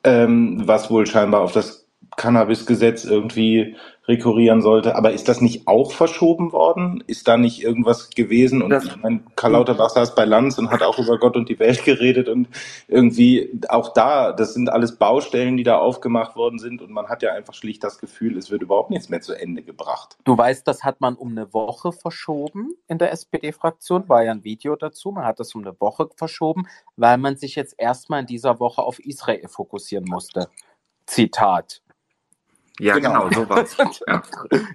ähm, was wohl scheinbar auf das Cannabis-Gesetz irgendwie rekurrieren sollte. Aber ist das nicht auch verschoben worden? Ist da nicht irgendwas gewesen? Und das, ich meine, Karl Lauterbach saß bei Lanz und hat auch über Gott und die Welt geredet und irgendwie auch da, das sind alles Baustellen, die da aufgemacht worden sind und man hat ja einfach schlicht das Gefühl, es wird überhaupt nichts mehr zu Ende gebracht. Du weißt, das hat man um eine Woche verschoben in der SPD-Fraktion, war ja ein Video dazu, man hat das um eine Woche verschoben, weil man sich jetzt erstmal in dieser Woche auf Israel fokussieren musste. Zitat. Ja, genau, genau sowas. ja.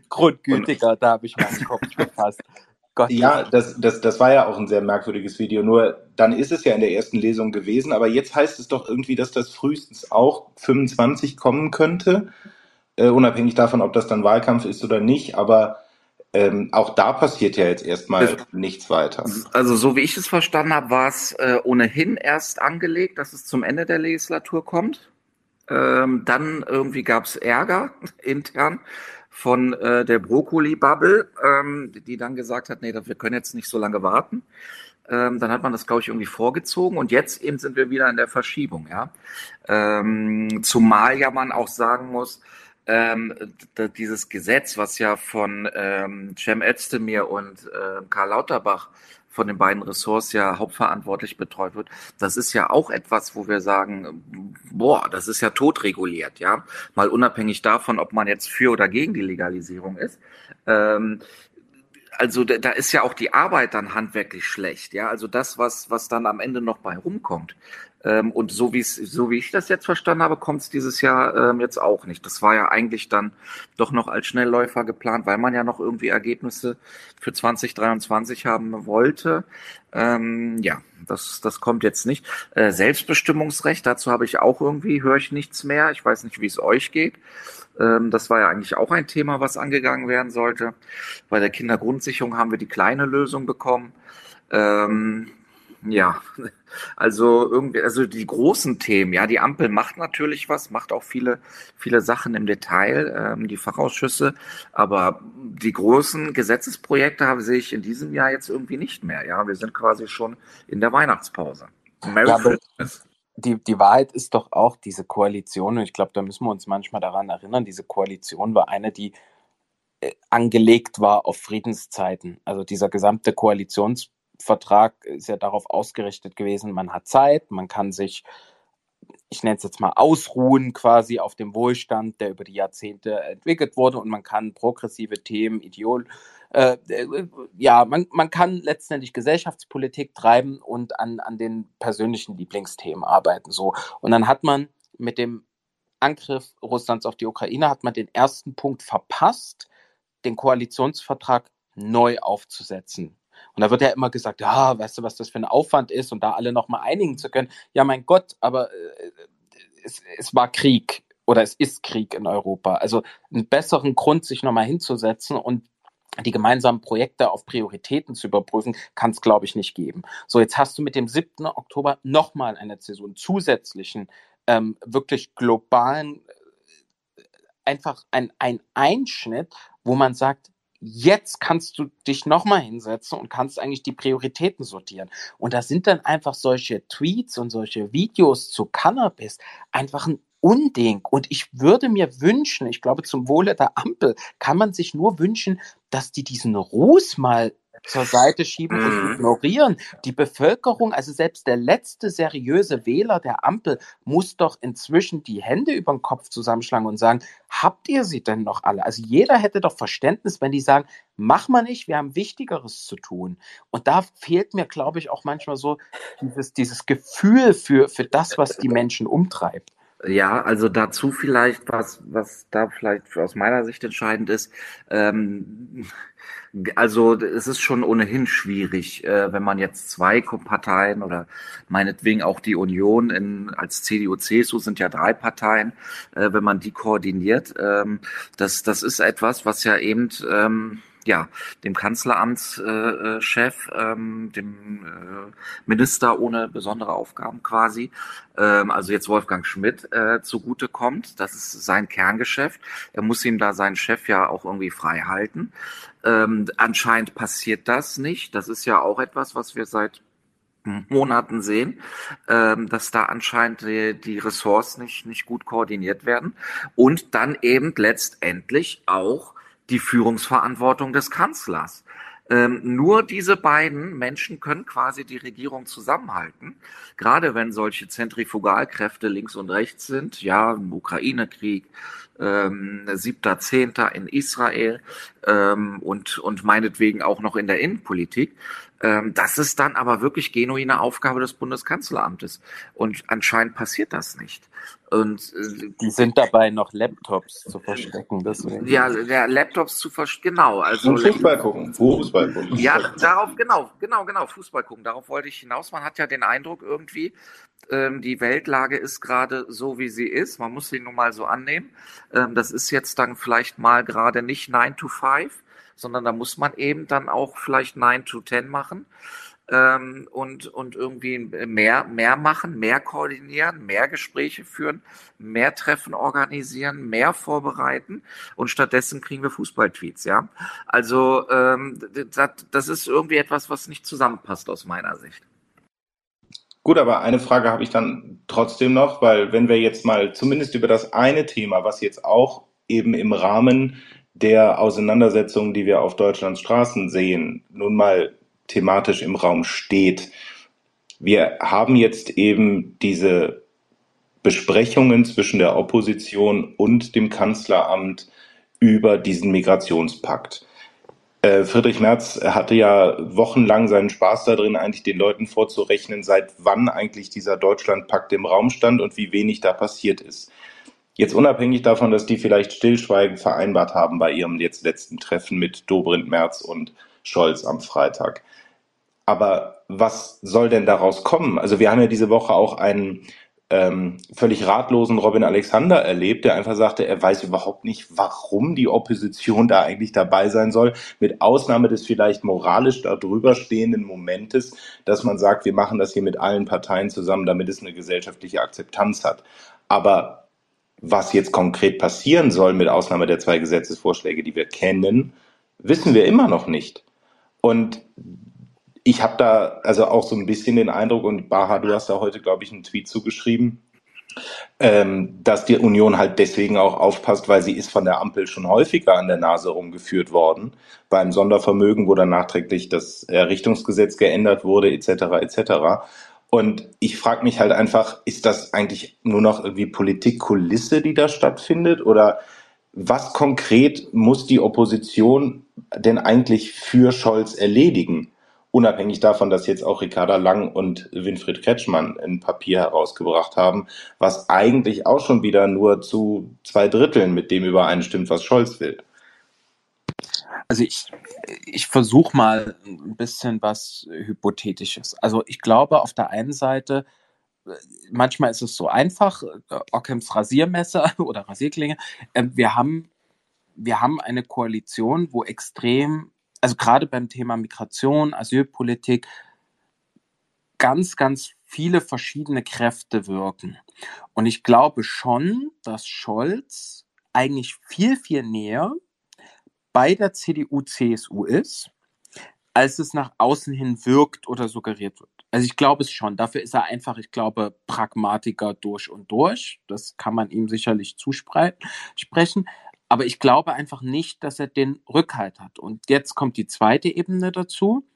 Grundgültiger, da habe ich meinen Kopf gefasst. Gott, ja, das, das, das war ja auch ein sehr merkwürdiges Video. Nur dann ist es ja in der ersten Lesung gewesen, aber jetzt heißt es doch irgendwie, dass das frühestens auch 25 kommen könnte, äh, unabhängig davon, ob das dann Wahlkampf ist oder nicht. Aber ähm, auch da passiert ja jetzt erstmal das, nichts weiter. Also so wie ich es verstanden habe, war es äh, ohnehin erst angelegt, dass es zum Ende der Legislatur kommt. Ähm, dann irgendwie gab es Ärger intern von äh, der Brokkoli-Bubble, ähm, die dann gesagt hat, nee, wir können jetzt nicht so lange warten. Ähm, dann hat man das, glaube ich, irgendwie vorgezogen und jetzt eben sind wir wieder in der Verschiebung, ja. Ähm, zumal ja man auch sagen muss, ähm, dieses Gesetz, was ja von ähm, Cem Özdemir und äh, Karl Lauterbach von den beiden Ressorts ja hauptverantwortlich betreut wird. Das ist ja auch etwas, wo wir sagen, boah, das ist ja totreguliert, ja. Mal unabhängig davon, ob man jetzt für oder gegen die Legalisierung ist. Ähm, also da ist ja auch die Arbeit dann handwerklich schlecht, ja. Also das, was, was dann am Ende noch bei rumkommt. Ähm, und so wie so wie ich das jetzt verstanden habe, kommt es dieses Jahr ähm, jetzt auch nicht. Das war ja eigentlich dann doch noch als Schnellläufer geplant, weil man ja noch irgendwie Ergebnisse für 2023 haben wollte. Ähm, ja, das, das kommt jetzt nicht. Äh, Selbstbestimmungsrecht, dazu habe ich auch irgendwie, höre ich nichts mehr. Ich weiß nicht, wie es euch geht. Ähm, das war ja eigentlich auch ein Thema, was angegangen werden sollte. Bei der Kindergrundsicherung haben wir die kleine Lösung bekommen. Ähm, ja, also irgendwie, also die großen Themen, ja, die Ampel macht natürlich was, macht auch viele, viele Sachen im Detail, ähm, die Fachausschüsse, aber die großen Gesetzesprojekte habe sehe ich in diesem Jahr jetzt irgendwie nicht mehr. Ja, wir sind quasi schon in der Weihnachtspause. Merry ja, Christmas. Die, die Wahrheit ist doch auch, diese Koalition, und ich glaube, da müssen wir uns manchmal daran erinnern, diese Koalition war eine, die äh, angelegt war auf Friedenszeiten. Also dieser gesamte Koalitions Vertrag ist ja darauf ausgerichtet gewesen, man hat Zeit, man kann sich, ich nenne es jetzt mal, ausruhen quasi auf dem Wohlstand, der über die Jahrzehnte entwickelt wurde und man kann progressive Themen, Ideol, äh, äh, ja, man, man kann letztendlich Gesellschaftspolitik treiben und an, an den persönlichen Lieblingsthemen arbeiten. So. Und dann hat man mit dem Angriff Russlands auf die Ukraine hat man den ersten Punkt verpasst, den Koalitionsvertrag neu aufzusetzen. Und da wird ja immer gesagt, ja, weißt du, was das für ein Aufwand ist und da alle nochmal einigen zu können. Ja, mein Gott, aber äh, es, es war Krieg oder es ist Krieg in Europa. Also einen besseren Grund, sich nochmal hinzusetzen und die gemeinsamen Projekte auf Prioritäten zu überprüfen, kann es, glaube ich, nicht geben. So, jetzt hast du mit dem 7. Oktober nochmal eine Zäsur, einen zusätzlichen, ähm, wirklich globalen, äh, einfach ein, ein Einschnitt, wo man sagt, jetzt kannst du dich nochmal hinsetzen und kannst eigentlich die Prioritäten sortieren. Und da sind dann einfach solche Tweets und solche Videos zu Cannabis einfach ein Unding. Und ich würde mir wünschen, ich glaube, zum Wohle der Ampel kann man sich nur wünschen, dass die diesen Ruß mal zur Seite schieben und mhm. ignorieren. Die Bevölkerung, also selbst der letzte seriöse Wähler der Ampel, muss doch inzwischen die Hände über den Kopf zusammenschlagen und sagen, habt ihr sie denn noch alle? Also jeder hätte doch Verständnis, wenn die sagen, mach mal nicht, wir haben Wichtigeres zu tun. Und da fehlt mir, glaube ich, auch manchmal so dieses, dieses Gefühl für, für das, was die Menschen umtreibt. Ja, also dazu vielleicht, was, was da vielleicht aus meiner Sicht entscheidend ist, ähm, also es ist schon ohnehin schwierig, äh, wenn man jetzt zwei Parteien oder meinetwegen auch die Union in, als CDU, CSU sind ja drei Parteien, äh, wenn man die koordiniert. Ähm, das, das ist etwas, was ja eben ähm, ja, dem Kanzleramtschef, äh, ähm, dem äh, Minister ohne besondere Aufgaben quasi, ähm, also jetzt Wolfgang Schmidt, äh, zugute. Das ist sein Kerngeschäft. Er muss ihm da seinen Chef ja auch irgendwie frei halten. Ähm, anscheinend passiert das nicht. Das ist ja auch etwas, was wir seit Monaten sehen, ähm, dass da anscheinend die, die Ressorts nicht, nicht gut koordiniert werden und dann eben letztendlich auch die Führungsverantwortung des Kanzlers. Ähm, nur diese beiden Menschen können quasi die Regierung zusammenhalten, gerade wenn solche Zentrifugalkräfte links und rechts sind, ja, im Ukraine-Krieg, ähm, 7.10. in Israel ähm, und, und meinetwegen auch noch in der Innenpolitik. Ähm, das ist dann aber wirklich genuine Aufgabe des Bundeskanzleramtes. Und anscheinend passiert das nicht. Und äh, die sind dabei noch Laptops zu verstecken. Deswegen. Ja, ja, Laptops zu verstecken, genau. Also Und Fußball gucken. Fußball gucken. Ja, darauf, genau, genau, genau, Fußball gucken. Darauf wollte ich hinaus. Man hat ja den Eindruck irgendwie, ähm, die Weltlage ist gerade so, wie sie ist. Man muss sie nun mal so annehmen. Ähm, das ist jetzt dann vielleicht mal gerade nicht 9 to 5, sondern da muss man eben dann auch vielleicht 9 to 10 machen ähm, und, und irgendwie mehr, mehr machen, mehr koordinieren, mehr Gespräche führen, mehr Treffen organisieren, mehr vorbereiten und stattdessen kriegen wir Fußballtweets, ja. Also ähm, das, das ist irgendwie etwas, was nicht zusammenpasst aus meiner Sicht. Gut, aber eine Frage habe ich dann trotzdem noch, weil wenn wir jetzt mal zumindest über das eine Thema, was jetzt auch eben im Rahmen der Auseinandersetzungen, die wir auf Deutschlands Straßen sehen, nun mal thematisch im Raum steht. Wir haben jetzt eben diese Besprechungen zwischen der Opposition und dem Kanzleramt über diesen Migrationspakt. Äh, Friedrich Merz hatte ja wochenlang seinen Spaß darin, eigentlich den Leuten vorzurechnen, seit wann eigentlich dieser Deutschlandpakt im Raum stand und wie wenig da passiert ist. Jetzt unabhängig davon, dass die vielleicht Stillschweigen vereinbart haben bei ihrem jetzt letzten Treffen mit Dobrindt Merz und Scholz am Freitag. Aber was soll denn daraus kommen? Also wir haben ja diese Woche auch einen ähm, völlig ratlosen Robin Alexander erlebt, der einfach sagte, er weiß überhaupt nicht, warum die Opposition da eigentlich dabei sein soll, mit Ausnahme des vielleicht moralisch darüber stehenden Momentes, dass man sagt, wir machen das hier mit allen Parteien zusammen, damit es eine gesellschaftliche Akzeptanz hat. Aber was jetzt konkret passieren soll, mit Ausnahme der zwei Gesetzesvorschläge, die wir kennen, wissen wir immer noch nicht. Und ich habe da also auch so ein bisschen den Eindruck, und Baha, du hast da heute, glaube ich, einen Tweet zugeschrieben, ähm, dass die Union halt deswegen auch aufpasst, weil sie ist von der Ampel schon häufiger an der Nase rumgeführt worden, beim Sondervermögen, wo dann nachträglich das Errichtungsgesetz geändert wurde, etc. etc. Und ich frage mich halt einfach, ist das eigentlich nur noch irgendwie Politikkulisse, die da stattfindet? Oder was konkret muss die Opposition denn eigentlich für Scholz erledigen? unabhängig davon, dass jetzt auch Ricarda Lang und Winfried Kretschmann ein Papier herausgebracht haben, was eigentlich auch schon wieder nur zu zwei Dritteln mit dem übereinstimmt, was Scholz will. Also ich, ich versuche mal ein bisschen was Hypothetisches. Also ich glaube auf der einen Seite, manchmal ist es so einfach, Ockhams Rasiermesser oder Rasierklinge, ähm, wir haben wir haben eine Koalition, wo extrem, also gerade beim Thema Migration, Asylpolitik, ganz, ganz viele verschiedene Kräfte wirken. Und ich glaube schon, dass Scholz eigentlich viel, viel näher bei der CDU, CSU ist, als es nach außen hin wirkt oder suggeriert wird. Also ich glaube es schon. Dafür ist er einfach, ich glaube, Pragmatiker durch und durch. Das kann man ihm sicherlich zusprechen. Aber ich glaube einfach nicht, dass er den Rückhalt hat. Und jetzt kommt die zweite Ebene dazu.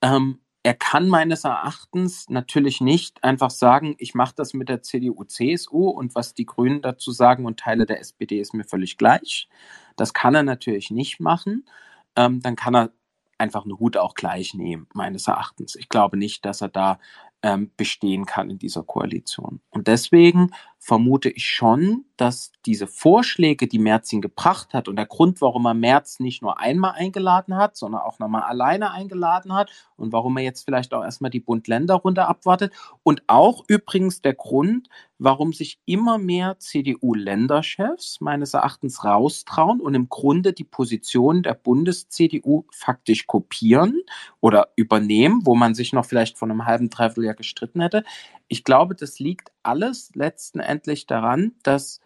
Ähm, er kann meines Erachtens natürlich nicht einfach sagen, ich mache das mit der CDU, CSU und was die Grünen dazu sagen und Teile der SPD ist mir völlig gleich. Das kann er natürlich nicht machen. Ähm, dann kann er einfach einen Hut auch gleich nehmen, meines Erachtens. Ich glaube nicht, dass er da ähm, bestehen kann in dieser Koalition. Und deswegen vermute ich schon, dass diese Vorschläge, die Merz ihn gebracht hat und der Grund, warum er Merz nicht nur einmal eingeladen hat, sondern auch nochmal alleine eingeladen hat und warum er jetzt vielleicht auch erstmal die Bund-Länder-Runde abwartet und auch übrigens der Grund, warum sich immer mehr CDU-Länderchefs meines Erachtens raustrauen und im Grunde die Position der Bundes-CDU faktisch kopieren oder übernehmen, wo man sich noch vielleicht von einem halben Dreivierteljahr gestritten hätte. Ich glaube, das liegt alles letztendlich daran, dass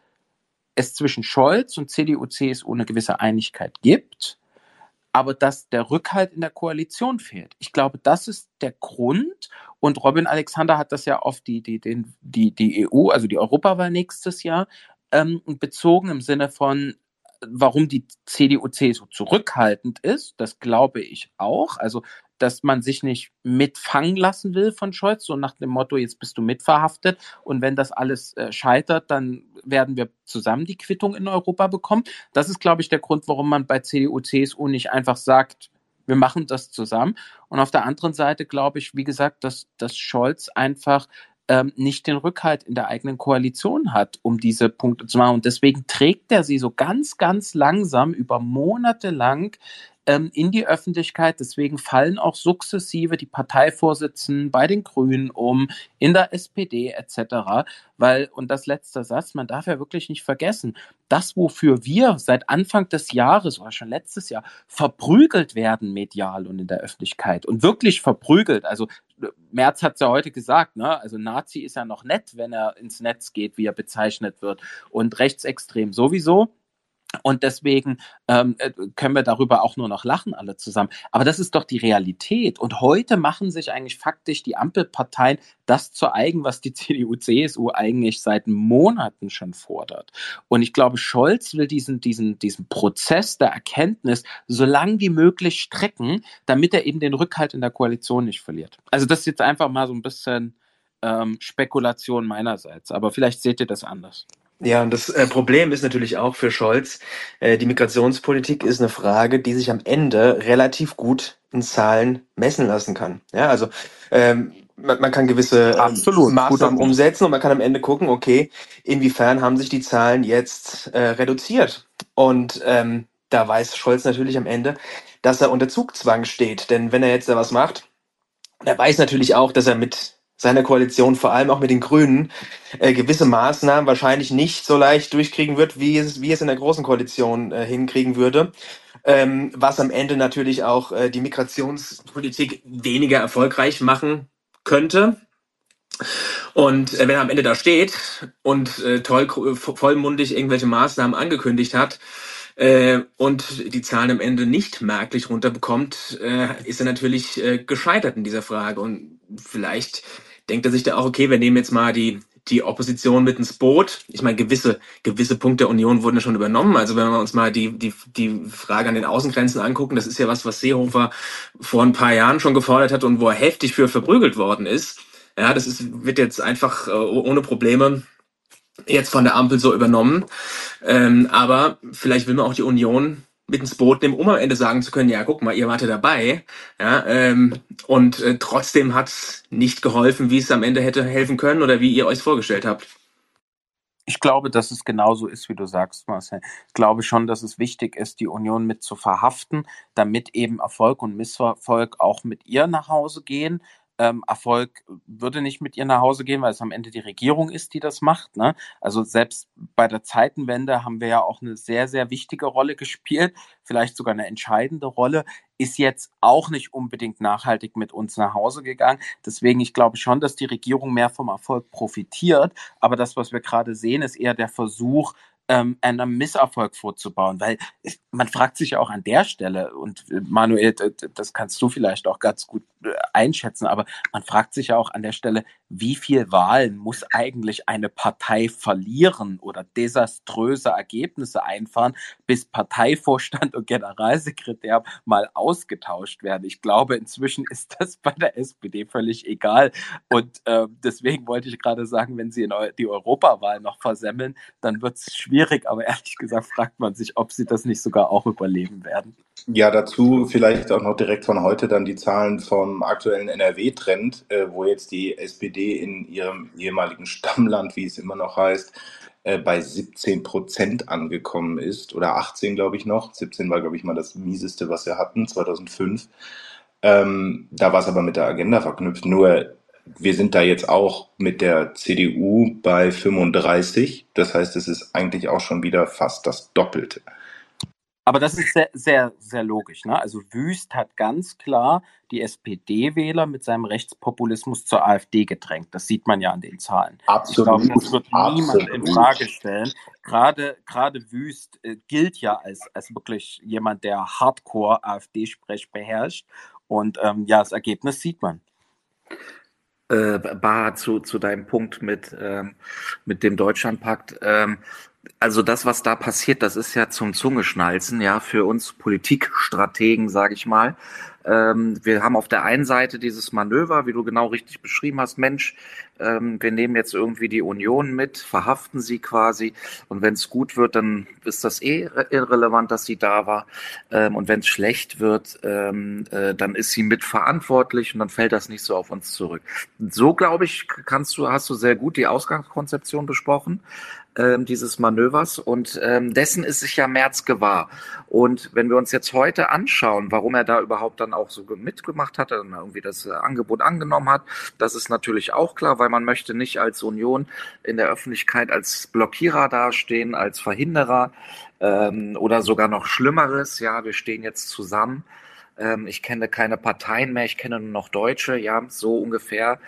es zwischen Scholz und CDU, CSU eine gewisse Einigkeit gibt, aber dass der Rückhalt in der Koalition fehlt. Ich glaube, das ist der Grund. Und Robin Alexander hat das ja auf die, die, den, die, die EU, also die Europawahl nächstes Jahr, ähm, bezogen im Sinne von, warum die CDU, CSU zurückhaltend ist. Das glaube ich auch. Also dass man sich nicht mitfangen lassen will von Scholz, so nach dem Motto, jetzt bist du mitverhaftet und wenn das alles äh, scheitert, dann werden wir zusammen die Quittung in Europa bekommen. Das ist, glaube ich, der Grund, warum man bei CDU, CSU nicht einfach sagt, wir machen das zusammen. Und auf der anderen Seite glaube ich, wie gesagt, dass, dass Scholz einfach ähm, nicht den Rückhalt in der eigenen Koalition hat, um diese Punkte zu machen. Und deswegen trägt er sie so ganz, ganz langsam über Monate lang ähm, in die Öffentlichkeit. Deswegen fallen auch sukzessive die Parteivorsitzenden bei den Grünen um, in der SPD etc. Weil, und das letzte Satz, man darf ja wirklich nicht vergessen, das, wofür wir seit Anfang des Jahres oder schon letztes Jahr verprügelt werden medial und in der Öffentlichkeit und wirklich verprügelt. Also Merz hat es ja heute gesagt, ne? Also Nazi ist ja noch nett, wenn er ins Netz geht, wie er bezeichnet wird. Und rechtsextrem sowieso. Und deswegen ähm, äh, können wir darüber auch nur noch lachen, alle zusammen. Aber das ist doch die Realität. Und heute machen sich eigentlich faktisch die Ampelparteien das zu eigen, was die CDU, CSU eigentlich seit Monaten schon fordert. Und ich glaube, Scholz will diesen, diesen, diesen Prozess der Erkenntnis so lang wie möglich strecken, damit er eben den Rückhalt in der Koalition nicht verliert. Also das ist jetzt einfach mal so ein bisschen ähm, Spekulation meinerseits. Aber vielleicht seht ihr das anders. Ja, und das äh, Problem ist natürlich auch für Scholz, äh, die Migrationspolitik ist eine Frage, die sich am Ende relativ gut in Zahlen messen lassen kann. Ja, also ähm, man, man kann gewisse ähm, Absolut. Maßnahmen umsetzen und man kann am Ende gucken, okay, inwiefern haben sich die Zahlen jetzt äh, reduziert. Und ähm, da weiß Scholz natürlich am Ende, dass er unter Zugzwang steht. Denn wenn er jetzt da was macht, er weiß natürlich auch, dass er mit seiner Koalition, vor allem auch mit den Grünen, äh, gewisse Maßnahmen wahrscheinlich nicht so leicht durchkriegen wird, wie es, wie es in der großen Koalition äh, hinkriegen würde. Ähm, was am Ende natürlich auch äh, die Migrationspolitik weniger erfolgreich machen könnte. Und äh, wenn er am Ende da steht und äh, toll, vollmundig irgendwelche Maßnahmen angekündigt hat, äh, und die Zahlen am Ende nicht merklich runterbekommt, äh, ist er natürlich äh, gescheitert in dieser Frage. Und vielleicht denkt er sich da auch, okay, wir nehmen jetzt mal die, die Opposition mit ins Boot. Ich meine, gewisse, gewisse Punkte der Union wurden ja schon übernommen. Also wenn wir uns mal die, die, die Frage an den Außengrenzen angucken, das ist ja was, was Seehofer vor ein paar Jahren schon gefordert hat und wo er heftig für verprügelt worden ist. Ja, das ist, wird jetzt einfach äh, ohne Probleme jetzt von der Ampel so übernommen. Ähm, aber vielleicht will man auch die Union mit ins Boot nehmen, um am Ende sagen zu können, ja, guck mal, ihr wart ja dabei. Ja, ähm, und äh, trotzdem hat es nicht geholfen, wie es am Ende hätte helfen können oder wie ihr euch vorgestellt habt. Ich glaube, dass es genauso ist, wie du sagst, Marcel. Ich glaube schon, dass es wichtig ist, die Union mit zu verhaften, damit eben Erfolg und Misserfolg auch mit ihr nach Hause gehen. Ähm, Erfolg würde nicht mit ihr nach Hause gehen, weil es am Ende die Regierung ist, die das macht. Ne? Also selbst bei der Zeitenwende haben wir ja auch eine sehr, sehr wichtige Rolle gespielt, vielleicht sogar eine entscheidende Rolle, ist jetzt auch nicht unbedingt nachhaltig mit uns nach Hause gegangen. Deswegen, ich glaube schon, dass die Regierung mehr vom Erfolg profitiert. Aber das, was wir gerade sehen, ist eher der Versuch, ähm, einem Misserfolg vorzubauen, weil man fragt sich ja auch an der Stelle, und äh, Manuel, das kannst du vielleicht auch ganz gut äh, einschätzen, aber man fragt sich ja auch an der Stelle, wie viel Wahlen muss eigentlich eine Partei verlieren oder desaströse Ergebnisse einfahren, bis Parteivorstand und Generalsekretär mal ausgetauscht werden. Ich glaube, inzwischen ist das bei der SPD völlig egal. Und äh, deswegen wollte ich gerade sagen, wenn sie die Europawahl noch versemmeln, dann wird es schwierig. Aber ehrlich gesagt fragt man sich, ob sie das nicht sogar auch überleben werden. Ja, dazu vielleicht auch noch direkt von heute dann die Zahlen vom aktuellen NRW-Trend, äh, wo jetzt die SPD in ihrem ehemaligen Stammland, wie es immer noch heißt, äh, bei 17 Prozent angekommen ist oder 18, glaube ich noch. 17 war, glaube ich, mal das mieseste, was wir hatten, 2005. Ähm, da war es aber mit der Agenda verknüpft. Nur wir sind da jetzt auch mit der CDU bei 35. Das heißt, es ist eigentlich auch schon wieder fast das Doppelte. Aber das ist sehr, sehr, sehr logisch. Ne? Also Wüst hat ganz klar die SPD-Wähler mit seinem Rechtspopulismus zur AfD gedrängt. Das sieht man ja an den Zahlen. Absolut. Ich glaube, das wird absolut. niemand in Frage stellen. Gerade, gerade Wüst äh, gilt ja als, als wirklich jemand, der Hardcore AfD-Sprech beherrscht. Und ähm, ja, das Ergebnis sieht man. Äh, Bar zu, zu deinem Punkt mit, ähm, mit dem Deutschlandpakt. Ähm, also das, was da passiert, das ist ja zum Zungeschnalzen, ja, für uns Politikstrategen, sage ich mal. Ähm, wir haben auf der einen Seite dieses Manöver, wie du genau richtig beschrieben hast, Mensch, ähm, wir nehmen jetzt irgendwie die Union mit, verhaften sie quasi und wenn es gut wird, dann ist das eh irrelevant, dass sie da war ähm, und wenn es schlecht wird, ähm, äh, dann ist sie mitverantwortlich und dann fällt das nicht so auf uns zurück. So glaube ich, kannst du, hast du sehr gut die Ausgangskonzeption besprochen ähm, dieses Manövers und ähm, dessen ist sich ja Merz gewahr. Und wenn wir uns jetzt heute anschauen, warum er da überhaupt dann auch so mitgemacht hat, dann irgendwie das äh, Angebot angenommen hat, das ist natürlich auch klar, weil man möchte nicht als Union in der Öffentlichkeit als Blockierer dastehen, als Verhinderer ähm, oder sogar noch Schlimmeres. Ja, wir stehen jetzt zusammen ähm, ich kenne keine Parteien mehr, ich kenne nur noch Deutsche, ja, so ungefähr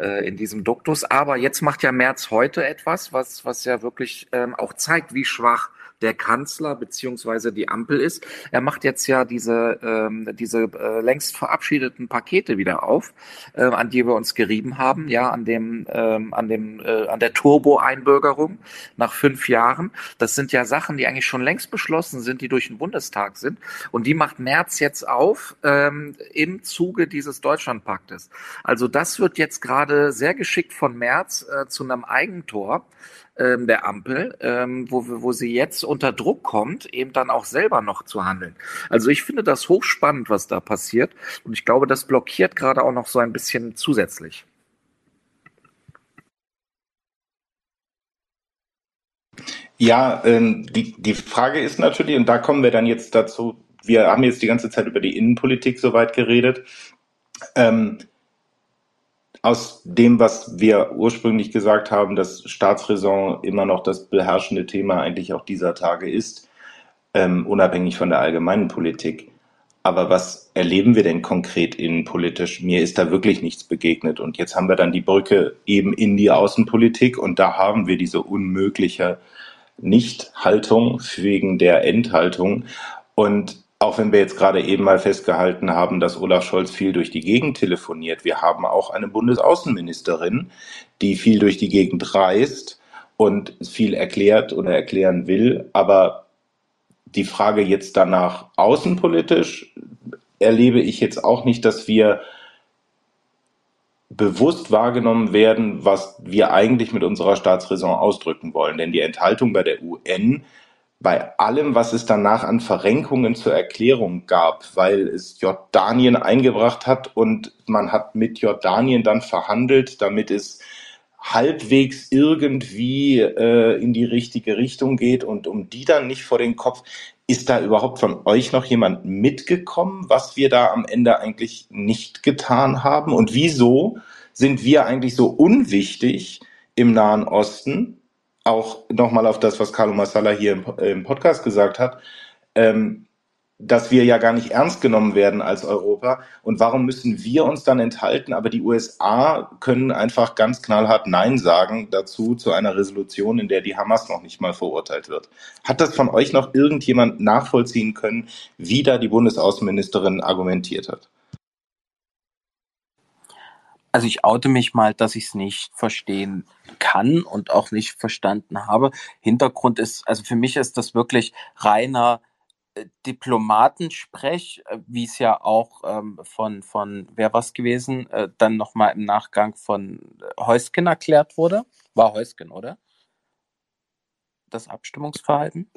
äh, in diesem Duktus. Aber jetzt macht ja Merz heute etwas, was, was ja wirklich ähm, auch zeigt, wie schwach der Kanzler beziehungsweise die Ampel ist. Er macht jetzt ja diese, ähm, diese äh, längst verabschiedeten Pakete wieder auf, äh, an die wir uns gerieben haben, ja, an dem, ähm, an dem, äh, an der Turbo-Einbürgerung nach fünf Jahren. Das sind ja Sachen, die eigentlich schon längst beschlossen sind, die durch den Bundestag sind. Und die macht Merz jetzt auf ähm, im Zuge dieses Deutschlandpaktes. Also das wird jetzt gerade sehr geschickt von Merz äh, zu einem Eigentor ähm, der Ampel, ähm, wo, wo sie jetzt unter Druck kommt, eben dann auch selber noch zu handeln. Also ich finde das hochspannend, was da passiert. Und ich glaube, das blockiert gerade auch noch so ein bisschen zusätzlich. Ja, ähm, die, die Frage ist natürlich, und da kommen wir dann jetzt dazu, wir haben jetzt die ganze Zeit über die Innenpolitik soweit geredet. Ähm, aus dem, was wir ursprünglich gesagt haben, dass Staatsräson immer noch das beherrschende Thema eigentlich auch dieser Tage ist, ähm, unabhängig von der allgemeinen Politik. Aber was erleben wir denn konkret innenpolitisch? Mir ist da wirklich nichts begegnet. Und jetzt haben wir dann die Brücke eben in die Außenpolitik und da haben wir diese unmögliche Nichthaltung wegen der Enthaltung. Und auch wenn wir jetzt gerade eben mal festgehalten haben, dass Olaf Scholz viel durch die Gegend telefoniert, wir haben auch eine Bundesaußenministerin, die viel durch die Gegend reist und viel erklärt oder erklären will. Aber die Frage jetzt danach außenpolitisch erlebe ich jetzt auch nicht, dass wir bewusst wahrgenommen werden, was wir eigentlich mit unserer Staatsräson ausdrücken wollen. Denn die Enthaltung bei der UN bei allem, was es danach an Verrenkungen zur Erklärung gab, weil es Jordanien eingebracht hat und man hat mit Jordanien dann verhandelt, damit es halbwegs irgendwie äh, in die richtige Richtung geht und um die dann nicht vor den Kopf. Ist da überhaupt von euch noch jemand mitgekommen, was wir da am Ende eigentlich nicht getan haben? Und wieso sind wir eigentlich so unwichtig im Nahen Osten? Auch nochmal auf das, was Carlo Massala hier im, im Podcast gesagt hat. Ähm, dass wir ja gar nicht ernst genommen werden als Europa. Und warum müssen wir uns dann enthalten? Aber die USA können einfach ganz knallhart Nein sagen dazu, zu einer Resolution, in der die Hamas noch nicht mal verurteilt wird. Hat das von euch noch irgendjemand nachvollziehen können, wie da die Bundesaußenministerin argumentiert hat? Also ich oute mich mal, dass ich es nicht verstehen kann und auch nicht verstanden habe. Hintergrund ist, also für mich ist das wirklich reiner Diplomatensprech, äh, wie es ja auch ähm, von, von, wer was gewesen, äh, dann nochmal im Nachgang von äh, Heusken erklärt wurde. War Heusken, oder? Das Abstimmungsverhalten?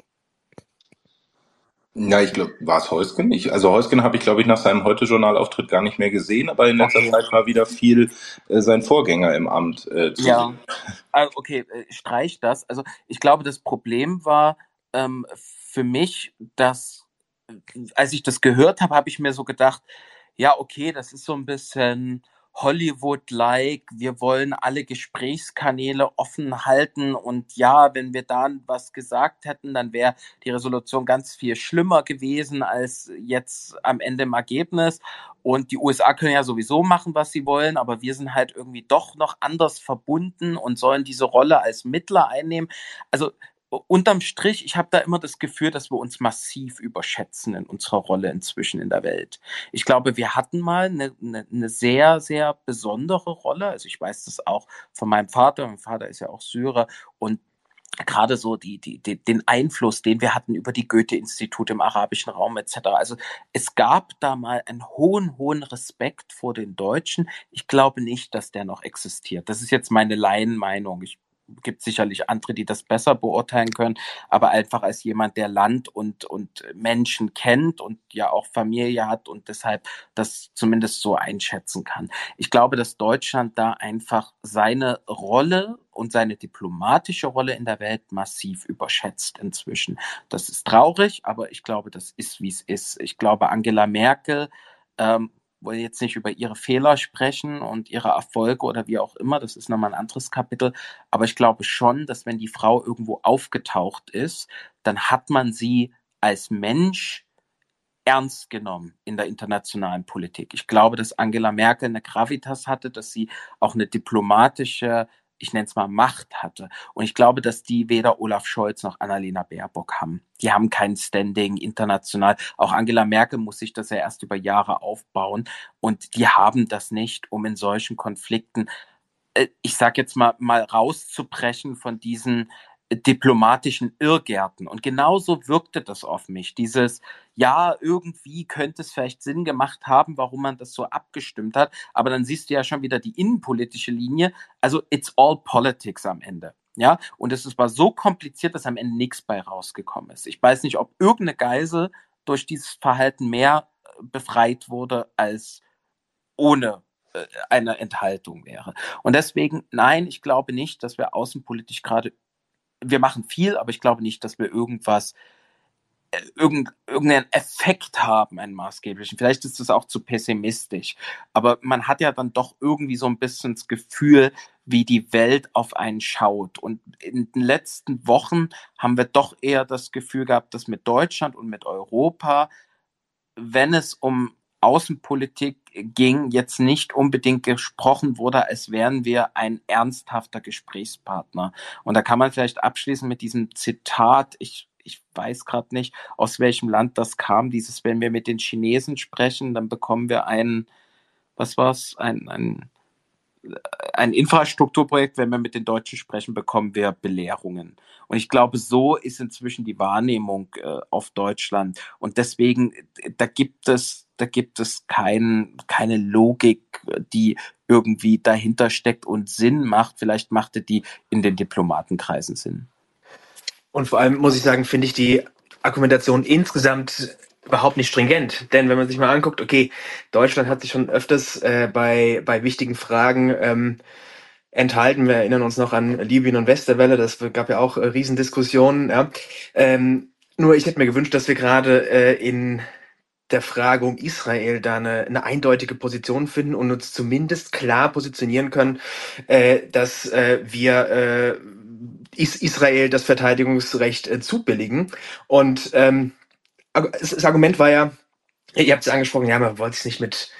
Ja, ich glaube, war es Heusken? Ich, also Heusken habe ich, glaube ich, nach seinem Heute-Journal-Auftritt gar nicht mehr gesehen, aber in letzter okay. Zeit war wieder viel äh, sein Vorgänger im Amt äh, zu ja. sehen. Ah, okay, streich das. Also ich glaube, das Problem war, ähm, für mich, dass als ich das gehört habe, habe ich mir so gedacht, ja, okay, das ist so ein bisschen Hollywood-like. Wir wollen alle Gesprächskanäle offen halten und ja, wenn wir da was gesagt hätten, dann wäre die Resolution ganz viel schlimmer gewesen als jetzt am Ende im Ergebnis. Und die USA können ja sowieso machen, was sie wollen, aber wir sind halt irgendwie doch noch anders verbunden und sollen diese Rolle als Mittler einnehmen. Also unterm Strich, ich habe da immer das Gefühl, dass wir uns massiv überschätzen in unserer Rolle inzwischen in der Welt. Ich glaube, wir hatten mal eine, eine, eine sehr, sehr besondere Rolle. Also ich weiß das auch von meinem Vater. Mein Vater ist ja auch Syrer und gerade so die, die, die, den Einfluss, den wir hatten über die Goethe-Institut im arabischen Raum etc. Also es gab da mal einen hohen, hohen Respekt vor den Deutschen. Ich glaube nicht, dass der noch existiert. Das ist jetzt meine Laienmeinung. Ich gibt sicherlich andere, die das besser beurteilen können, aber einfach als jemand, der Land und, und Menschen kennt und ja auch Familie hat und deshalb das zumindest so einschätzen kann. Ich glaube, dass Deutschland da einfach seine Rolle und seine diplomatische Rolle in der Welt massiv überschätzt inzwischen. Das ist traurig, aber ich glaube, das ist, wie es ist. Ich glaube, Angela Merkel ähm, wollen jetzt nicht über ihre Fehler sprechen und ihre Erfolge oder wie auch immer, das ist nochmal ein anderes Kapitel, aber ich glaube schon, dass wenn die Frau irgendwo aufgetaucht ist, dann hat man sie als Mensch ernst genommen in der internationalen Politik. Ich glaube, dass Angela Merkel eine Gravitas hatte, dass sie auch eine diplomatische ich nenne es mal, Macht hatte. Und ich glaube, dass die weder Olaf Scholz noch Annalena Baerbock haben. Die haben kein Standing international. Auch Angela Merkel muss sich das ja erst über Jahre aufbauen. Und die haben das nicht, um in solchen Konflikten, äh, ich sage jetzt mal, mal rauszubrechen von diesen diplomatischen Irrgärten. Und genauso wirkte das auf mich. Dieses, ja, irgendwie könnte es vielleicht Sinn gemacht haben, warum man das so abgestimmt hat. Aber dann siehst du ja schon wieder die innenpolitische Linie. Also, it's all politics am Ende. Ja, und es war so kompliziert, dass am Ende nichts bei rausgekommen ist. Ich weiß nicht, ob irgendeine Geisel durch dieses Verhalten mehr äh, befreit wurde als ohne äh, eine Enthaltung wäre. Und deswegen, nein, ich glaube nicht, dass wir außenpolitisch gerade wir machen viel, aber ich glaube nicht, dass wir irgendwas, äh, irgend, irgendeinen Effekt haben, einen maßgeblichen. Vielleicht ist das auch zu pessimistisch. Aber man hat ja dann doch irgendwie so ein bisschen das Gefühl, wie die Welt auf einen schaut. Und in den letzten Wochen haben wir doch eher das Gefühl gehabt, dass mit Deutschland und mit Europa, wenn es um Außenpolitik ging, jetzt nicht unbedingt gesprochen wurde, als wären wir ein ernsthafter Gesprächspartner. Und da kann man vielleicht abschließen mit diesem Zitat, ich ich weiß gerade nicht, aus welchem Land das kam, dieses, wenn wir mit den Chinesen sprechen, dann bekommen wir ein, was war's, ein, ein ein Infrastrukturprojekt, wenn wir mit den Deutschen sprechen, bekommen wir Belehrungen. Und ich glaube, so ist inzwischen die Wahrnehmung äh, auf Deutschland. Und deswegen, da gibt es, da gibt es kein, keine Logik, die irgendwie dahinter steckt und Sinn macht. Vielleicht machte die in den Diplomatenkreisen Sinn. Und vor allem muss ich sagen, finde ich die Argumentation insgesamt überhaupt nicht stringent. Denn wenn man sich mal anguckt, okay, Deutschland hat sich schon öfters äh, bei, bei wichtigen Fragen ähm, enthalten. Wir erinnern uns noch an Libyen und Westerwelle, das gab ja auch äh, Riesendiskussionen. Ja. Ähm, nur ich hätte mir gewünscht, dass wir gerade äh, in der Frage um Israel da eine, eine eindeutige Position finden und uns zumindest klar positionieren können, äh, dass äh, wir äh, Is Israel das Verteidigungsrecht äh, zubilligen. Und ähm, das Argument war ja, ihr habt es angesprochen, ja, man wollte es nicht mit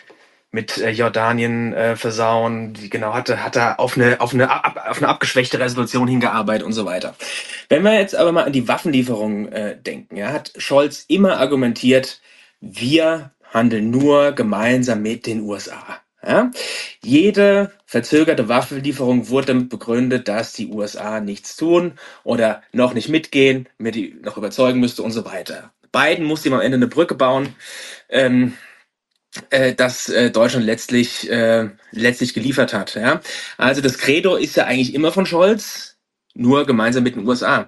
mit äh, Jordanien äh, versauen, die genau hatte, hat er auf eine, auf, eine, ab, auf eine abgeschwächte Resolution hingearbeitet und so weiter. Wenn wir jetzt aber mal an die Waffenlieferung äh, denken, ja, hat Scholz immer argumentiert, wir handeln nur gemeinsam mit den USA. Ja? Jede verzögerte Waffenlieferung wurde damit begründet, dass die USA nichts tun oder noch nicht mitgehen, mir die noch überzeugen müsste und so weiter. Biden musste ihm am Ende eine Brücke bauen. Ähm, äh, dass äh, Deutschland letztlich äh, letztlich geliefert hat. Ja? Also das Credo ist ja eigentlich immer von Scholz, nur gemeinsam mit den USA.